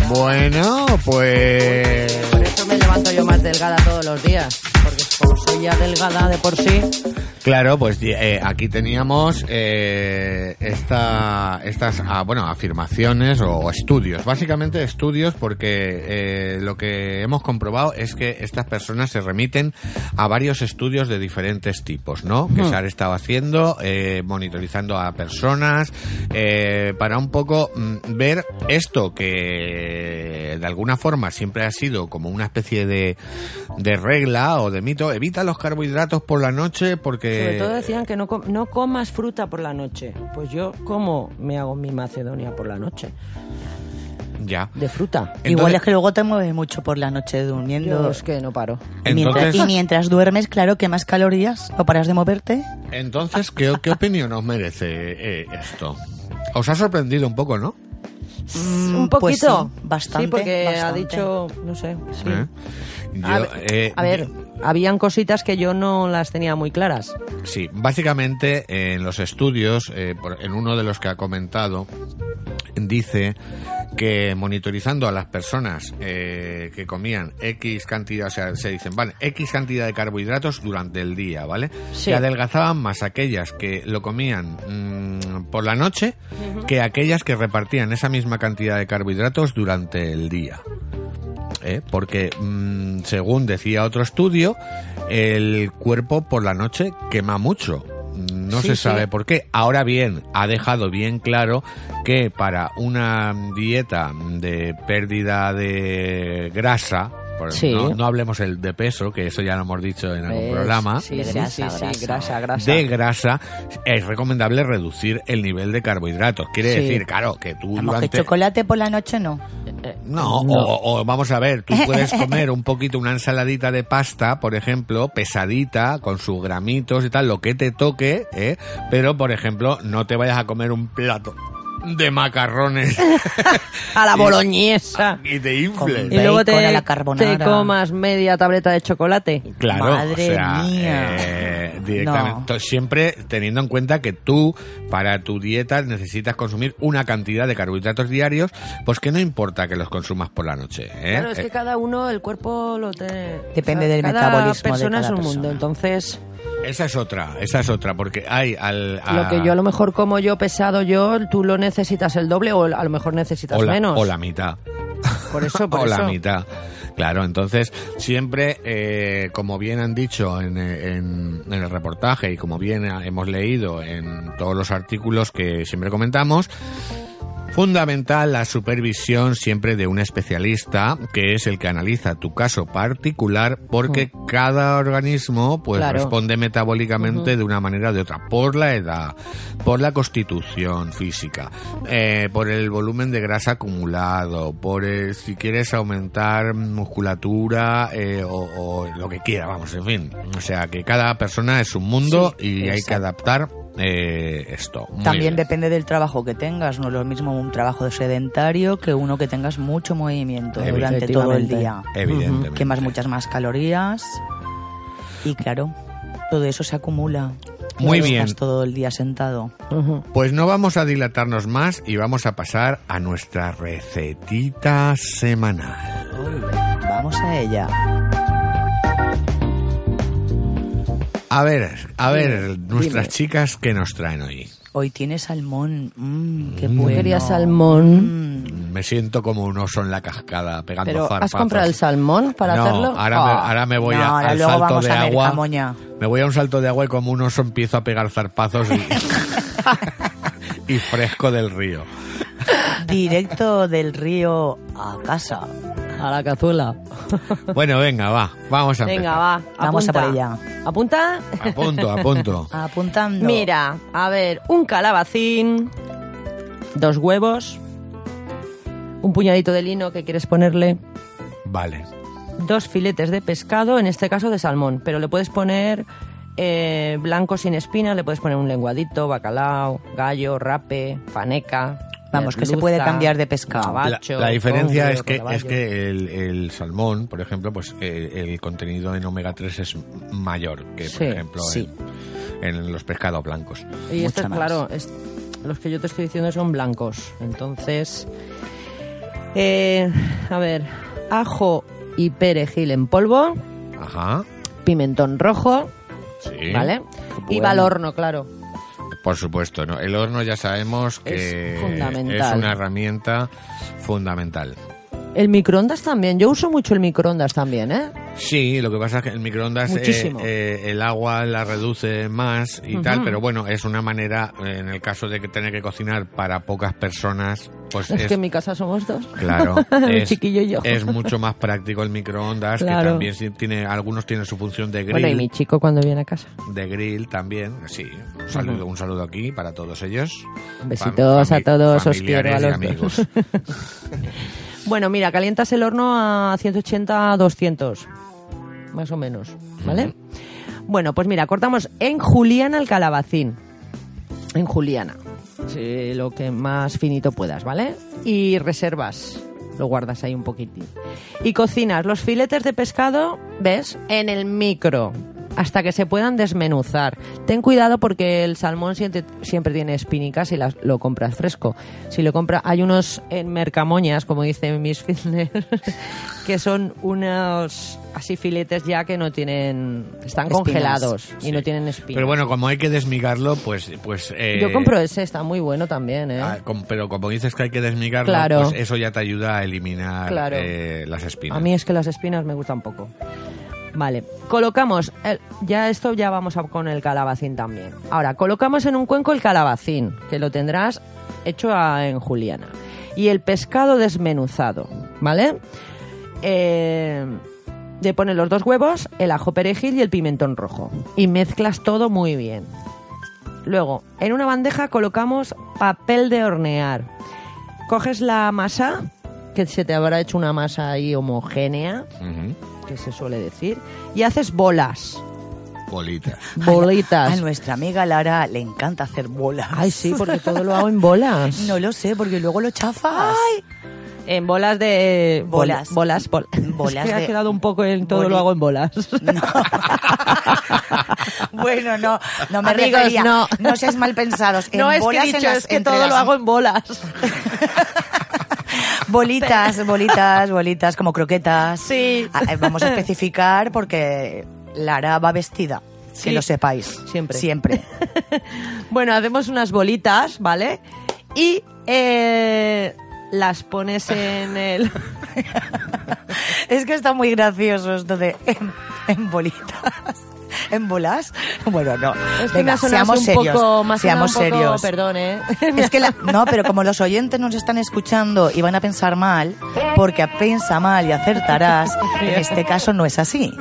Bueno, pues... Por eso me levanto yo más delgada todos los días. Porque como soy ya delgada de por sí, Claro, pues eh, aquí teníamos eh, esta, estas ah, bueno, afirmaciones o estudios, básicamente estudios porque eh, lo que hemos comprobado es que estas personas se remiten a varios estudios de diferentes tipos, ¿no? Que se han estado haciendo, eh, monitorizando a personas, eh, para un poco mm, ver esto que de alguna forma siempre ha sido como una especie de, de regla o de mito, evita los carbohidratos por la noche porque... sobre todo decían que no, com- no comas fruta por la noche. Pues yo, ¿cómo me hago mi macedonia por la noche? Ya. de fruta. Igual es que luego te mueves mucho por la noche durmiendo. Yo es que no paro. Y mientras, Entonces- y mientras duermes, claro, que más calorías, no paras de moverte. Entonces, ¿qué, qué opinión os merece eh, esto? Os ha sorprendido un poco, ¿no? Mm, Un pues poquito. sí, bastante. Sí, porque ha dicho, no sé. sí. ¿Eh? Yo, A, ver, eh, a ver, habían cositas que yo no las tenía muy claras. Sí, básicamente eh, en los estudios, eh, por- en uno de los que ha comentado, dice que monitorizando a las personas eh, que comían X cantidad, o sea, se dicen, vale, X cantidad de carbohidratos durante el día, ¿vale? Sí. Se adelgazaban más aquellas que lo comían mm, por la noche que aquellas que repartían esa misma cantidad de carbohidratos durante el día. ¿Eh? porque mm, según decía otro estudio, el cuerpo por la noche quema mucho. No Sí, se sí. sabe por qué. Ahora bien, ha dejado bien claro que para una dieta de pérdida de grasa, por- Sí. no, no hablemos el de peso, que eso ya lo hemos dicho en algún ¿Ves? programa, Sí, De sí, grasa, sí, sí, grasa. grasa, grasa. de grasa, es recomendable reducir el nivel de carbohidratos. Quiere Sí. decir, claro, que tú Vamos, que chocolate por la noche no. No, No. O, o vamos a ver, tú puedes comer un poquito una ensaladita de pasta, por ejemplo, pesadita, con sus gramitos y tal, lo que te toque, ¿eh? pero por ejemplo, no te vayas a comer un plato de macarrones A la Y- boloñesa. y te infles. Con Y luego te, a la carbonara. te comas media tableta de chocolate. Claro, Madre o sea, mía. eh, directamente. No. To- Siempre teniendo en cuenta que tú, para tu dieta, necesitas consumir una cantidad de carbohidratos diarios, pues que no importa que los consumas por la noche. ¿eh? Claro, es que Eh, cada uno, el cuerpo lo tiene... Depende del cada metabolismo de persona cada es un persona. mundo, entonces... esa es otra, esa es otra, porque hay al... a- Lo que yo a lo mejor como yo pesado yo, tú lo necesitas el doble o a lo mejor necesitas o la, menos. o la mitad. Por eso, por o eso. la mitad. Claro, entonces siempre, eh, como bien han dicho en, en- en el reportaje y como bien hemos leído en todos los artículos que siempre comentamos, Fundamental la supervisión siempre de un especialista, que es el que analiza tu caso particular, porque cada organismo pues Claro. responde metabólicamente de una manera o de otra, por la edad, por la constitución física, eh, por el volumen de grasa acumulado, por el- si quieres aumentar musculatura eh, o, o lo que quiera, vamos, en fin. O sea que cada persona es un mundo y hay que adaptar eh, esto. Muy También bien. depende del trabajo que tengas. No es lo mismo un trabajo de sedentario que uno que tengas mucho movimiento durante todo el día. Evidentemente. Quemas muchas más calorías. Y claro, todo eso se acumula. Muy bien. Estás todo el día sentado. Pues no vamos a dilatarnos más y vamos a pasar a nuestra recetita semanal. Vamos a ella. A ver, a ver, nuestras dime. chicas que nos traen hoy. Hoy tiene salmón. Mmm, qué Mm. bueno. Quería salmón. Mm. Me siento como un oso en la cascada pegando Pero, zarpazos. ¿has comprado el salmón para no, hacerlo? Ahora, me, ahora me voy No, a- ahora al luego salto vamos de agua. Me voy a un salto de agua y como un oso empiezo a pegar zarpazos y, y fresco del río. Directo del río a casa. A la cazuela. Bueno, venga, va, vamos a Venga, empezar. va. Vamos a apunta. por ella. ¿Apunta? A punto, a punto. Apuntando. Mira, a ver, un calabacín, dos huevos, un puñadito de lino que quieres ponerle, Vale. dos filetes de pescado, en este caso de salmón, pero le puedes poner eh, blanco sin espinas, le puedes poner un lenguadito, bacalao, gallo, rape, faneca. Vamos, que se puede cambiar de pescado. La, diferencia es que es que el, el salmón, por ejemplo, pues eh, el contenido en omega 3 es mayor que, por Sí, ejemplo, sí. en, en los pescados blancos. Y más. claro, es- los que yo te estoy diciendo son blancos. Entonces, eh, a ver, ajo y perejil en polvo, Ajá. pimentón rojo, Sí. ¿vale? Y va al horno, claro. Por supuesto, ¿no? El horno ya sabemos que Es fundamental. es una herramienta fundamental. El microondas también. Yo uso mucho el microondas también, ¿eh? Sí, lo que pasa es que el microondas eh, eh, el agua la reduce más y tal, pero bueno, es una manera, eh, en el caso de que tener que cocinar para pocas personas, Pues es, es- que en mi casa somos dos. Claro, es, chiquillo y yo. es mucho más práctico el microondas, Claro. que también tiene, algunos tienen su función de grill. Bueno, y mi chico cuando viene a casa. de grill también, sí. Un saludo, un saludo aquí para todos ellos. Besitos Fam- a todos, os quiero a los amigos. Bueno, mira, calientas el horno a 180 a 200, más o menos, ¿vale? Bueno, pues mira, cortamos en juliana el calabacín. En juliana. Lo que más finito puedas, ¿vale? Y reservas. Lo guardas ahí un poquitín. Y cocinas los filetes de pescado, ¿ves? En el micro. Hasta que se puedan desmenuzar. Ten cuidado porque el salmón siempre, siempre tiene espinicas y las, lo compras fresco. Si lo compras, hay unos en mercamoñas, como dice Miss Fitness, que son unos así filetes ya que no tienen, están Espinas. congelados y no tienen espinas. Pero bueno, como hay que desmigarlo, pues... pues eh, Yo compro ese, está muy bueno también, ¿eh? ah, com- pero como dices que hay que desmigarlo, Claro. pues eso ya te ayuda a eliminar Claro. eh, las espinas. A mí es que las espinas me gustan poco. Vale, colocamos, el- ya esto ya vamos a con el calabacín también. Ahora, colocamos en un cuenco el calabacín, que lo tendrás hecho a- en juliana. Y el pescado desmenuzado, ¿vale? Eh, le pones los dos huevos, el ajo perejil y el pimentón rojo. Y mezclas todo muy bien. Luego, en una bandeja colocamos papel de hornear. Coges la masa, que se te habrá hecho una masa ahí homogénea. Que se suele decir, y haces bolas, Bolitas. bolitas. A nuestra amiga Lara le encanta hacer bolas. Ay, sí, porque todo lo hago en bolas. No lo sé, porque luego lo chafas. En bolas de... Bolas. Bolas, bol- Bolas Es que de- ha quedado un poco en todo Boli- lo hago en bolas. Bueno, no, no me Amigos, refería. no. No seas mal pensados. En no es que en dicho, las- es que todo lo hago en bolas. Bolitas, bolitas, bolitas, como croquetas. Sí. Eh, Vamos a especificar porque Lara va vestida. Sí. Que lo sepáis. Siempre. Siempre. Bueno, hacemos unas bolitas, ¿vale? Y eh, las pones en el... Es que está muy gracioso esto de en, en bolitas. ¿En bolas? Bueno, no. Es que Venga, seamos un serios. poco... sonado seamos un poco- serios. Perdón, ¿eh? Es que la- no, pero como los oyentes nos están escuchando y van a pensar mal, porque piensa mal y acertarás, en este caso no es así.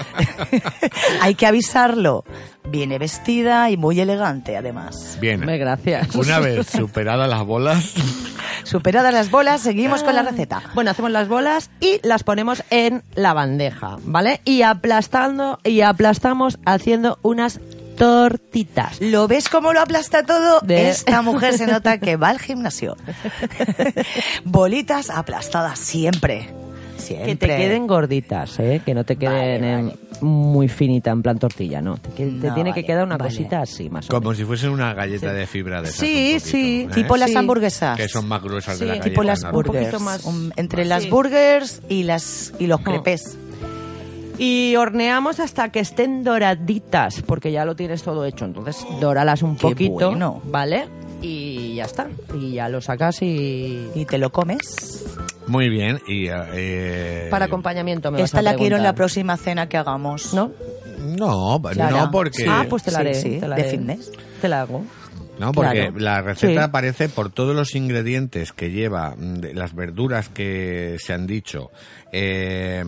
Hay que avisarlo. Viene vestida y muy elegante, además. Bien. Gracias. Una vez superadas las bolas, Superadas las bolas, seguimos con la receta. Bueno, hacemos las bolas y las ponemos en la bandeja, ¿vale? Y aplastando y aplastamos haciendo unas tortitas. ¿Lo ves cómo lo aplasta todo? De- Esta mujer se nota que va al gimnasio. Bolitas aplastadas siempre. Siempre. Que te queden gorditas, ¿eh? Que no te queden Vale, en- muy finita, en plan tortilla, ¿no? Te, que- te No, tiene que quedar una vale. cosita así, más o como menos. si fuesen una galleta de fibra de esas, Sí, poquito, sí, ¿eh? Tipo las Sí. hamburguesas. Que son más gruesas de Sí, la galleta. tipo las burgers. poquito más- Un- entre las burgers y las y los crepes. Y horneamos hasta que estén doraditas, porque ya lo tienes todo hecho. Entonces, doralas un Qué poquito, bueno. ¿vale? Y ya está. Y ya lo sacas y... Y te lo comes. Muy bien. Y, eh, Para acompañamiento me vas Esta a la quiero en la próxima cena que hagamos. ¿No? No, Clara. no porque... Ah, pues te la haré. sí, te la de fitness. Te la hago. No, porque Claro. la receta Sí. aparece por todos los ingredientes que lleva, mm, de las verduras que se han dicho, eh,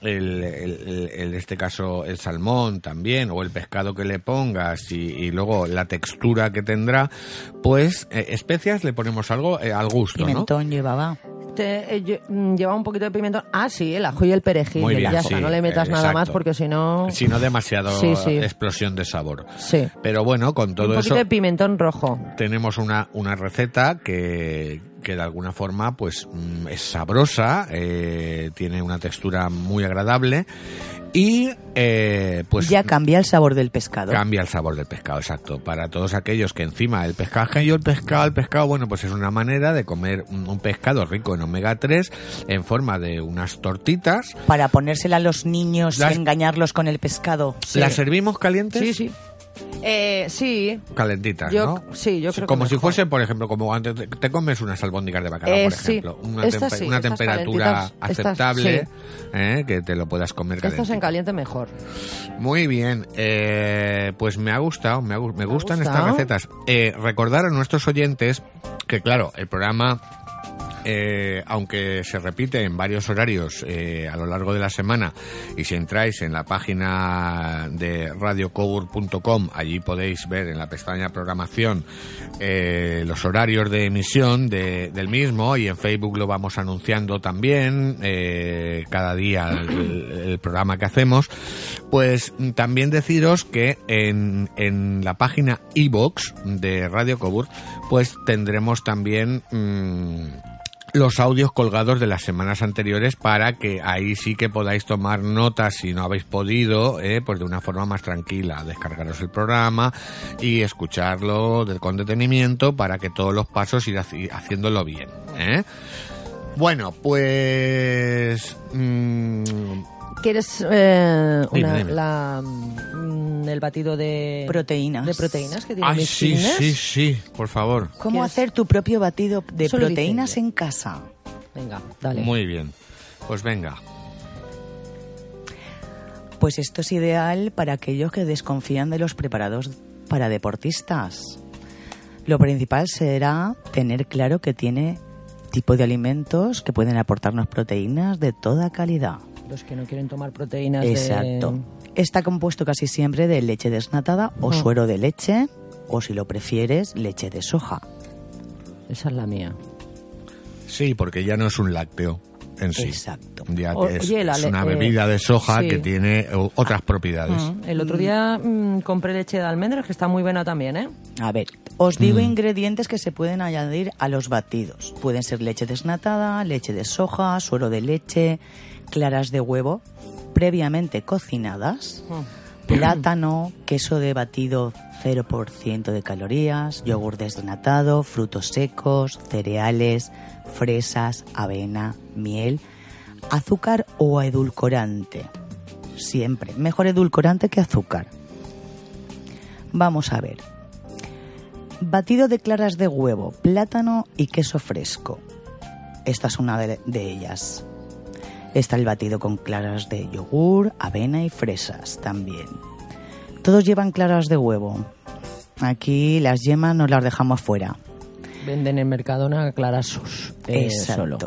el, el- el- en este caso el salmón también, o el pescado que le pongas y, y luego la textura que tendrá, pues eh, especias le ponemos algo eh, al gusto, ¿no? Pimentón llevaba. Te- eh, mm, lleva un poquito de pimentón. Ah, sí, el ajo y el perejil. Muy bien, ya sí, está, no le metas eh, nada más porque si no... Si no demasiado Sí, sí. explosión de sabor. Sí. Pero bueno, con todo un poquito eso de pimentón rojo. tenemos una, una receta que, que de alguna forma pues mm, es sabrosa, eh, tiene una textura muy agradable y eh, pues ya cambia el sabor del pescado. cambia el sabor del pescado, exacto. Para todos aquellos que encima el pescado, es que yo el pescado, el pescado, bueno, pues es una manera de comer un, pescado rico en omega 3 en forma de unas tortitas. Para ponérsela a los niños Las- y engañarlos con el pescado. ¿Las servimos calientes? Sí, sí. Eh, sí. calentitas, Yo- ¿no? sí, yo creo que Como si mejor. fuese, por ejemplo, como cuando te, te comes unas albóndigas de bacalao, Eh, por sí. ejemplo. Una, Estas tempe- sí, una estas temperatura estas aceptable, sí. ¿eh? que te lo puedas comer Estas caliente. en caliente mejor. Muy bien, eh, pues me ha gustado, me, ha me gustan estas recetas. Eh, recordar a nuestros oyentes que, claro, el programa, eh, aunque se repite en varios horarios eh, a lo largo de la semana, y si entráis en la página de radiocogur.com, allí podéis ver en la pestaña programación eh, los horarios de emisión de- del mismo, y en Facebook lo vamos anunciando también cada día el, programa que hacemos. Pues también deciros que en, en la página iBox de Radio Cobur, pues tendremos también mm, los audios colgados de las semanas anteriores para que ahí sí que podáis tomar notas si no habéis podido, eh, pues de una forma más tranquila, descargaros el programa y escucharlo con detenimiento para que todos los pasos ir haci- haciéndolo bien. ¿eh? Bueno, pues... mm, ¿Quieres eh, Dime, una- dime. la, mm, el batido de Proteínas. de proteínas que tiene ay, sí, Fitness? sí, sí, por favor. ¿Cómo ¿Quieres? hacer tu propio batido de Solo proteínas en casa? Venga, dale. Muy bien. Pues venga. Pues esto es ideal para aquellos que desconfían de los preparados para deportistas. Lo principal será tener claro que tiene tipo de alimentos que pueden aportarnos proteínas de toda calidad. Los que no quieren tomar proteínas de- Exacto. Está compuesto casi siempre de leche desnatada o Mm. suero de leche o si lo prefieres leche de soja. Esa es la mía. Sí, porque ya no es un lácteo en sí. Exacto. Ya O- que es, oye, la es le- una eh, bebida de soja sí. que tiene eh, otras propiedades. Mm, El otro día mm, compré leche de almendras que está muy buena también, ¿eh? A ver, os digo Mm. ingredientes que se pueden añadir a los batidos. Pueden ser leche desnatada, leche de soja, suero de leche, claras de huevo previamente cocinadas, plátano, queso de batido 0% de calorías, yogur desnatado, frutos secos, cereales, fresas, avena, miel, azúcar o edulcorante. Siempre, mejor edulcorante que azúcar. Vamos a ver. Batido de claras de huevo, plátano y queso fresco. Esta es una de, de ellas. Está el batido con claras de yogur, avena y fresas también. Todos llevan claras de huevo. Aquí las yemas nos las dejamos fuera. Venden en Mercadona clarasos eh, Exacto. solo.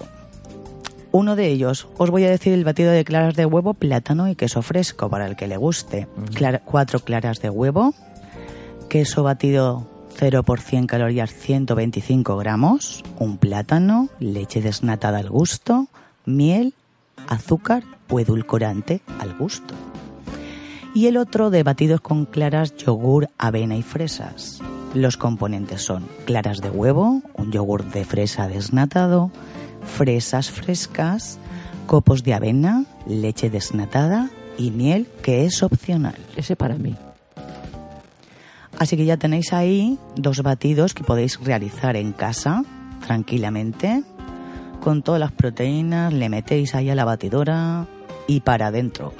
Uno de ellos, os voy a decir el batido de claras de huevo, plátano y queso fresco para el que le guste. Clara- cuatro claras de huevo, queso batido 0 por 100 calorías, 125 gramos, un plátano, leche desnatada al gusto, miel, azúcar o edulcorante al gusto. Y el otro de batidos con claras, yogur, avena y fresas. Los componentes son claras de huevo, un yogur de fresa desnatado, fresas frescas, copos de avena, leche desnatada y miel que es opcional. Ese para mí. Así que ya tenéis ahí dos batidos que podéis realizar en casa tranquilamente. Con todas las proteínas, le metéis ahí a la batidora y para adentro.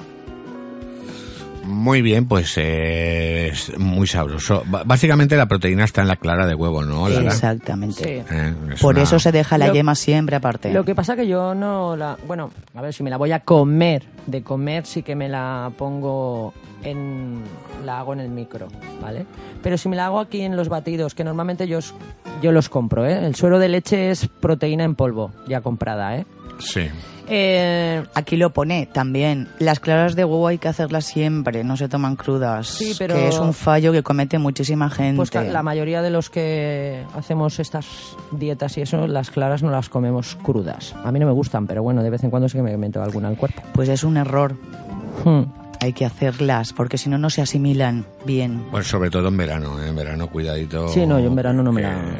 Muy bien, pues eh, es muy sabroso. Básicamente la proteína está en la clara de huevo, ¿no? Lara? Exactamente. Sí. Eh, es Por una- eso se deja la Lo- yema siempre aparte. Lo que pasa que yo no la... Bueno, a ver, si me la voy a comer, de comer sí que me la pongo en... La hago en el micro, ¿vale? Pero si me la hago aquí en los batidos, que normalmente yo, yo los compro, ¿eh? El suero de leche es proteína en polvo, ya comprada, ¿eh? Sí. Eh, Aquí lo pone también. Las claras de huevo hay que hacerlas siempre, no se toman crudas. Sí, pero- Que es un fallo que comete muchísima gente. Pues la mayoría de los que hacemos estas dietas y eso, las claras no las comemos crudas. A mí no me gustan, pero bueno, de vez en cuando sí que me meto alguna al cuerpo. Pues es un error. Hmm. Hay que hacerlas, porque si no, no se asimilan bien. Pues sobre todo en verano, ¿eh? en verano cuidadito. Sí, no, yo en verano no me que- la- Bueno,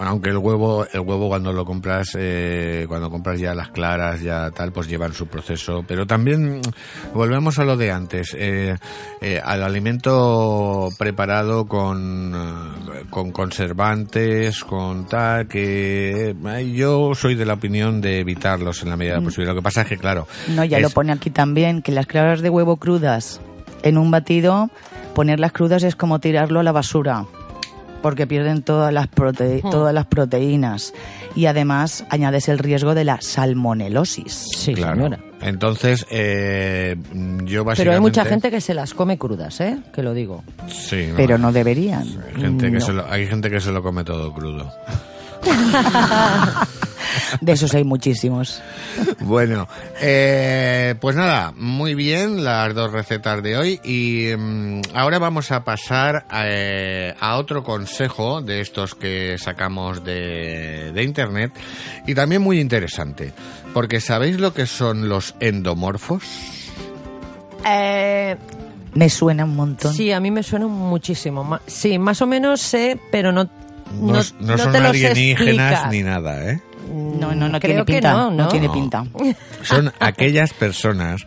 aunque el huevo, el huevo cuando lo compras, eh, cuando compras ya las claras, ya tal, pues llevan su proceso. Pero también mm, volvemos a lo de antes, eh, eh, al alimento preparado con, eh, con conservantes, con tal, que eh, yo soy de la opinión de evitarlos en la medida de lo posible. Lo que pasa es que, claro, No, ya es- lo pone aquí también, que las claras de huevo crudas en un batido Ponerlas crudas es como tirarlo a la basura, porque pierden todas las, prote- Hmm. todas las proteínas. Y además añades el riesgo de la salmonelosis. Sí, Claro. señora. Entonces, eh, yo básicamente... Pero hay mucha gente que se las come crudas, ¿eh? Que lo digo. Sí, no, Pero no deberían. hay gente, que no. se lo, hay gente que se lo come todo crudo. De esos hay muchísimos. Bueno, eh, pues nada, muy bien las dos recetas de hoy y mm, ahora vamos a pasar eh, a otro consejo de estos que sacamos de, de internet y también muy interesante, porque ¿sabéis lo que son los endomorfos? Eh, Me suena un montón. sí, a mí me suena muchísimo. Sí, más o menos sé, pero no, No, no, no no son alienígenas ni nada, ¿eh? No, no, no Creo tiene que pinta. no, ¿no? tiene pinta. Son aquellas personas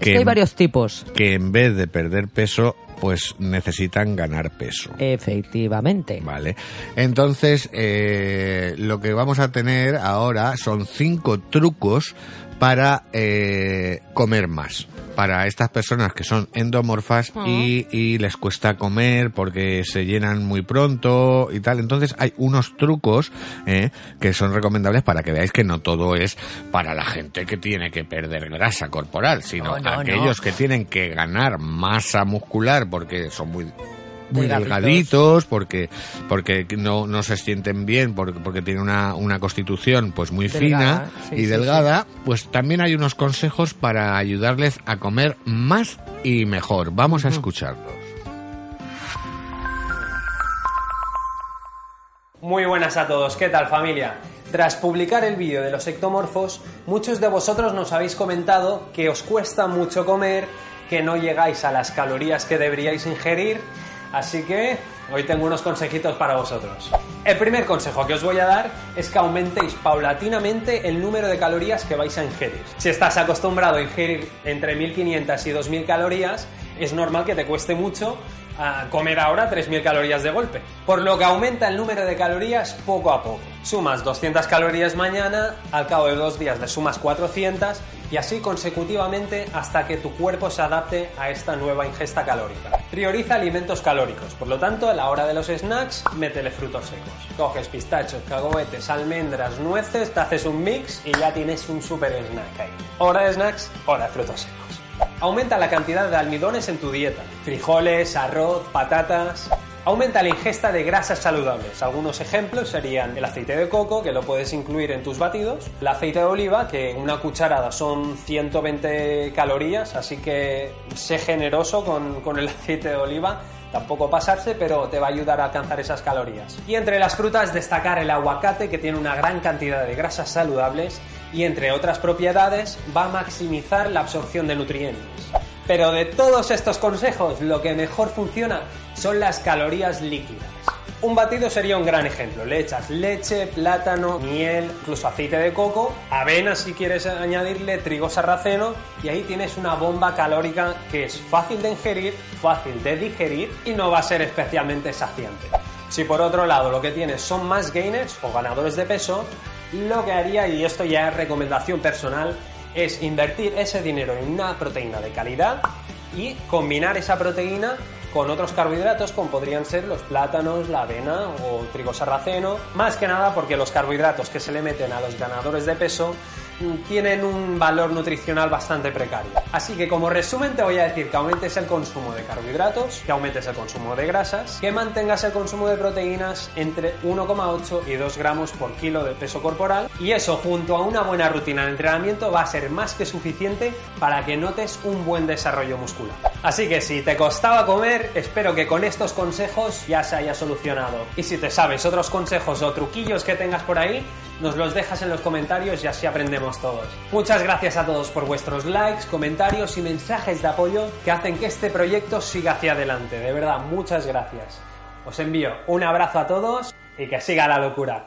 Es que hay varios tipos. que en vez de perder peso, pues necesitan ganar peso. Efectivamente. Vale. Entonces, eh, lo que vamos a tener ahora son cinco trucos para eh, comer más. Para estas personas que son endomorfas y, y les cuesta comer porque se llenan muy pronto y tal. Entonces hay unos trucos eh, que son recomendables para que veáis que no todo es para la gente que tiene que perder grasa corporal, sino No, no, aquellos que tienen que ganar masa muscular porque son muy muy Delgaditos. delgaditos porque porque no, no se sienten bien porque, porque tienen una, una constitución pues muy Delgada, fina sí, y sí, delgada pues también hay unos consejos para ayudarles a comer más y mejor vamos a escucharlos Muy buenas a todos, ¿qué tal familia? Tras publicar el vídeo de los ectomorfos, muchos de vosotros nos habéis comentado que os cuesta mucho comer, que no llegáis a las calorías que deberíais ingerir, así que hoy tengo unos consejitos para vosotros. El primer consejo que os voy a dar es que aumentéis paulatinamente el número de calorías que vais a ingerir. Si estás acostumbrado a ingerir entre 1500 y 2000 calorías, es normal que te cueste mucho a comer ahora 3.000 calorías de golpe. Por lo que aumenta el número de calorías poco a poco. Sumas 200 calorías mañana, al cabo de dos días le sumas 400 y así consecutivamente hasta que tu cuerpo se adapte a esta nueva ingesta calórica. Prioriza alimentos calóricos, por lo tanto a la hora de los snacks, métele frutos secos. Coges pistachos, cacahuetes, almendras, nueces, te haces un mix y ya tienes un super snack ahí. Hora de snacks, hora de frutos secos. Aumenta la cantidad de almidones en tu dieta. Frijoles, arroz, patatas. Aumenta la ingesta de grasas saludables. Algunos ejemplos serían el aceite de coco, que lo puedes incluir en tus batidos, el aceite de oliva, que una cucharada son 120 calorías, así que sé generoso con, con el aceite de oliva. Tampoco pasarse, pero te va a ayudar a alcanzar esas calorías. Y entre las frutas destacar el aguacate, que tiene una gran cantidad de grasas saludables y entre otras propiedades va a maximizar la absorción de nutrientes. Pero de todos estos consejos, lo que mejor funciona son las calorías líquidas. Un batido sería un gran ejemplo. Le echas leche, plátano, miel, incluso aceite de coco, avena si quieres añadirle, trigo sarraceno y ahí tienes una bomba calórica que es fácil de ingerir, fácil de digerir y no va a ser especialmente saciante. Si por otro lado lo que tienes son más gainers o ganadores de peso, lo que haría, y esto ya es recomendación personal, es invertir ese dinero en una proteína de calidad y combinar esa proteína con otros carbohidratos como podrían ser los plátanos, la avena o trigo sarraceno. Más que nada porque los carbohidratos que se le meten a los ganadores de peso tienen un valor nutricional bastante precario. Así que como resumen te voy a decir que aumentes el consumo de carbohidratos, que aumentes el consumo de grasas, que mantengas el consumo de proteínas entre 1,8 y 2 gramos por kilo de peso corporal y eso junto a una buena rutina de entrenamiento va a ser más que suficiente para que notes un buen desarrollo muscular. Así que si te costaba comer, espero que con estos consejos ya se haya solucionado. Y si te sabes otros consejos o truquillos que tengas por ahí, nos los dejas en los comentarios y así aprendemos todos. Muchas gracias a todos por vuestros likes, comentarios y mensajes de apoyo que hacen que este proyecto siga hacia adelante. De verdad, muchas gracias. Os envío un abrazo a todos y que siga la locura.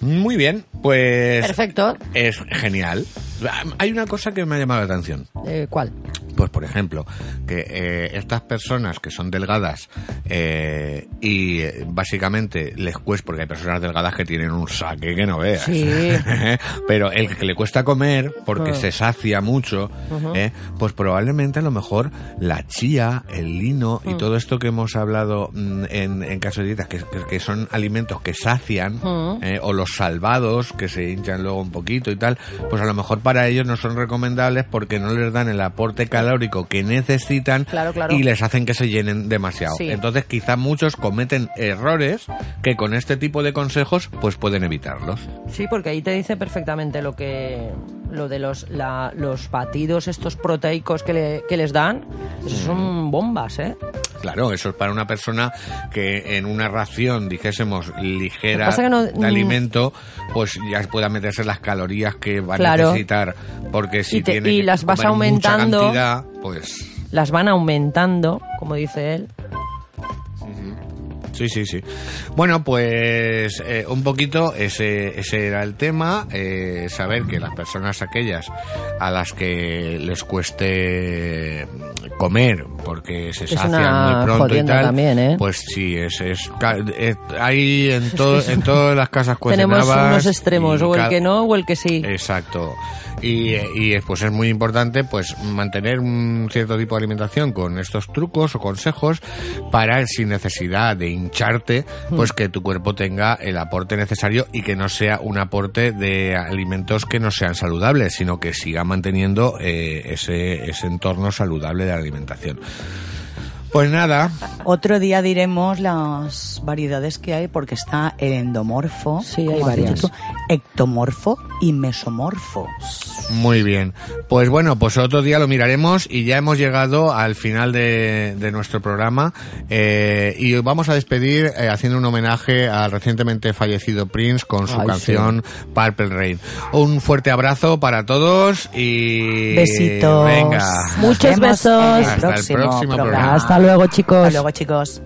muy bien pues Perfecto. es genial hay una cosa que me ha llamado la atención Eh, ¿Cuál? Pues por ejemplo, que eh, estas personas que son delgadas eh, y eh, básicamente les cuesta, porque hay personas delgadas que tienen un saque que no veas, Sí. pero el que le cuesta comer porque Ah. se sacia mucho, eh, pues probablemente a lo mejor la chía, el lino y Mm. todo esto que hemos hablado mm, en, en caso de dietas, que, que- son alimentos que sacian, eh, o los salvados que se hinchan luego un poquito y tal, pues a lo mejor para ellos no son recomendables porque no les dan el aporte calórico que necesitan Claro, claro. y les hacen que se llenen demasiado. Sí. Entonces quizá muchos cometen errores que con este tipo de consejos pues pueden evitarlos. Sí, porque ahí te dice perfectamente lo que lo de los la- los batidos estos proteicos que, le- que les dan, esos son bombas, ¿eh? Claro, eso es para una persona que en una ración, dijésemos, ligera no- de alimento, pues ya pueda meterse las calorías que va a necesitar. Porque si Y te- tiene y las vas mucha aumentando. cantidad, pues Las van aumentando, como dice él. Sí, sí, sí. Bueno, pues eh, un poquito ese, ese era el tema, eh, saber que las personas aquellas a las que les cueste comer porque se Es sacian muy pronto y tal, también, ¿eh? pues sí, es, es, ca- eh, hay en, todo, en todas las casas cuecen Tenemos unos extremos, o el que no o el que sí. Exacto. Y, y pues es muy importante pues mantener un cierto tipo de alimentación con estos trucos o consejos para sin necesidad de hincharte, pues que tu cuerpo tenga el aporte necesario y que no sea un aporte de alimentos que no sean saludables, sino que siga manteniendo eh, ese, ese entorno saludable de la alimentación. Pues nada, Otro día diremos las variedades que hay porque está el endomorfo, Sí, hay varias. tú, ectomorfo y mesomorfo. Muy bien. Pues bueno, pues otro día lo miraremos y ya hemos llegado al final de, de nuestro programa eh, y vamos a despedir eh, haciendo un homenaje al recientemente fallecido Prince con su Ay, canción Purple Rain. Un fuerte abrazo para todos y... Besitos. Venga. Muchos besos. Hasta el próximo, próximo programa. programa. Hasta luego, chicos. Hasta luego, chicos.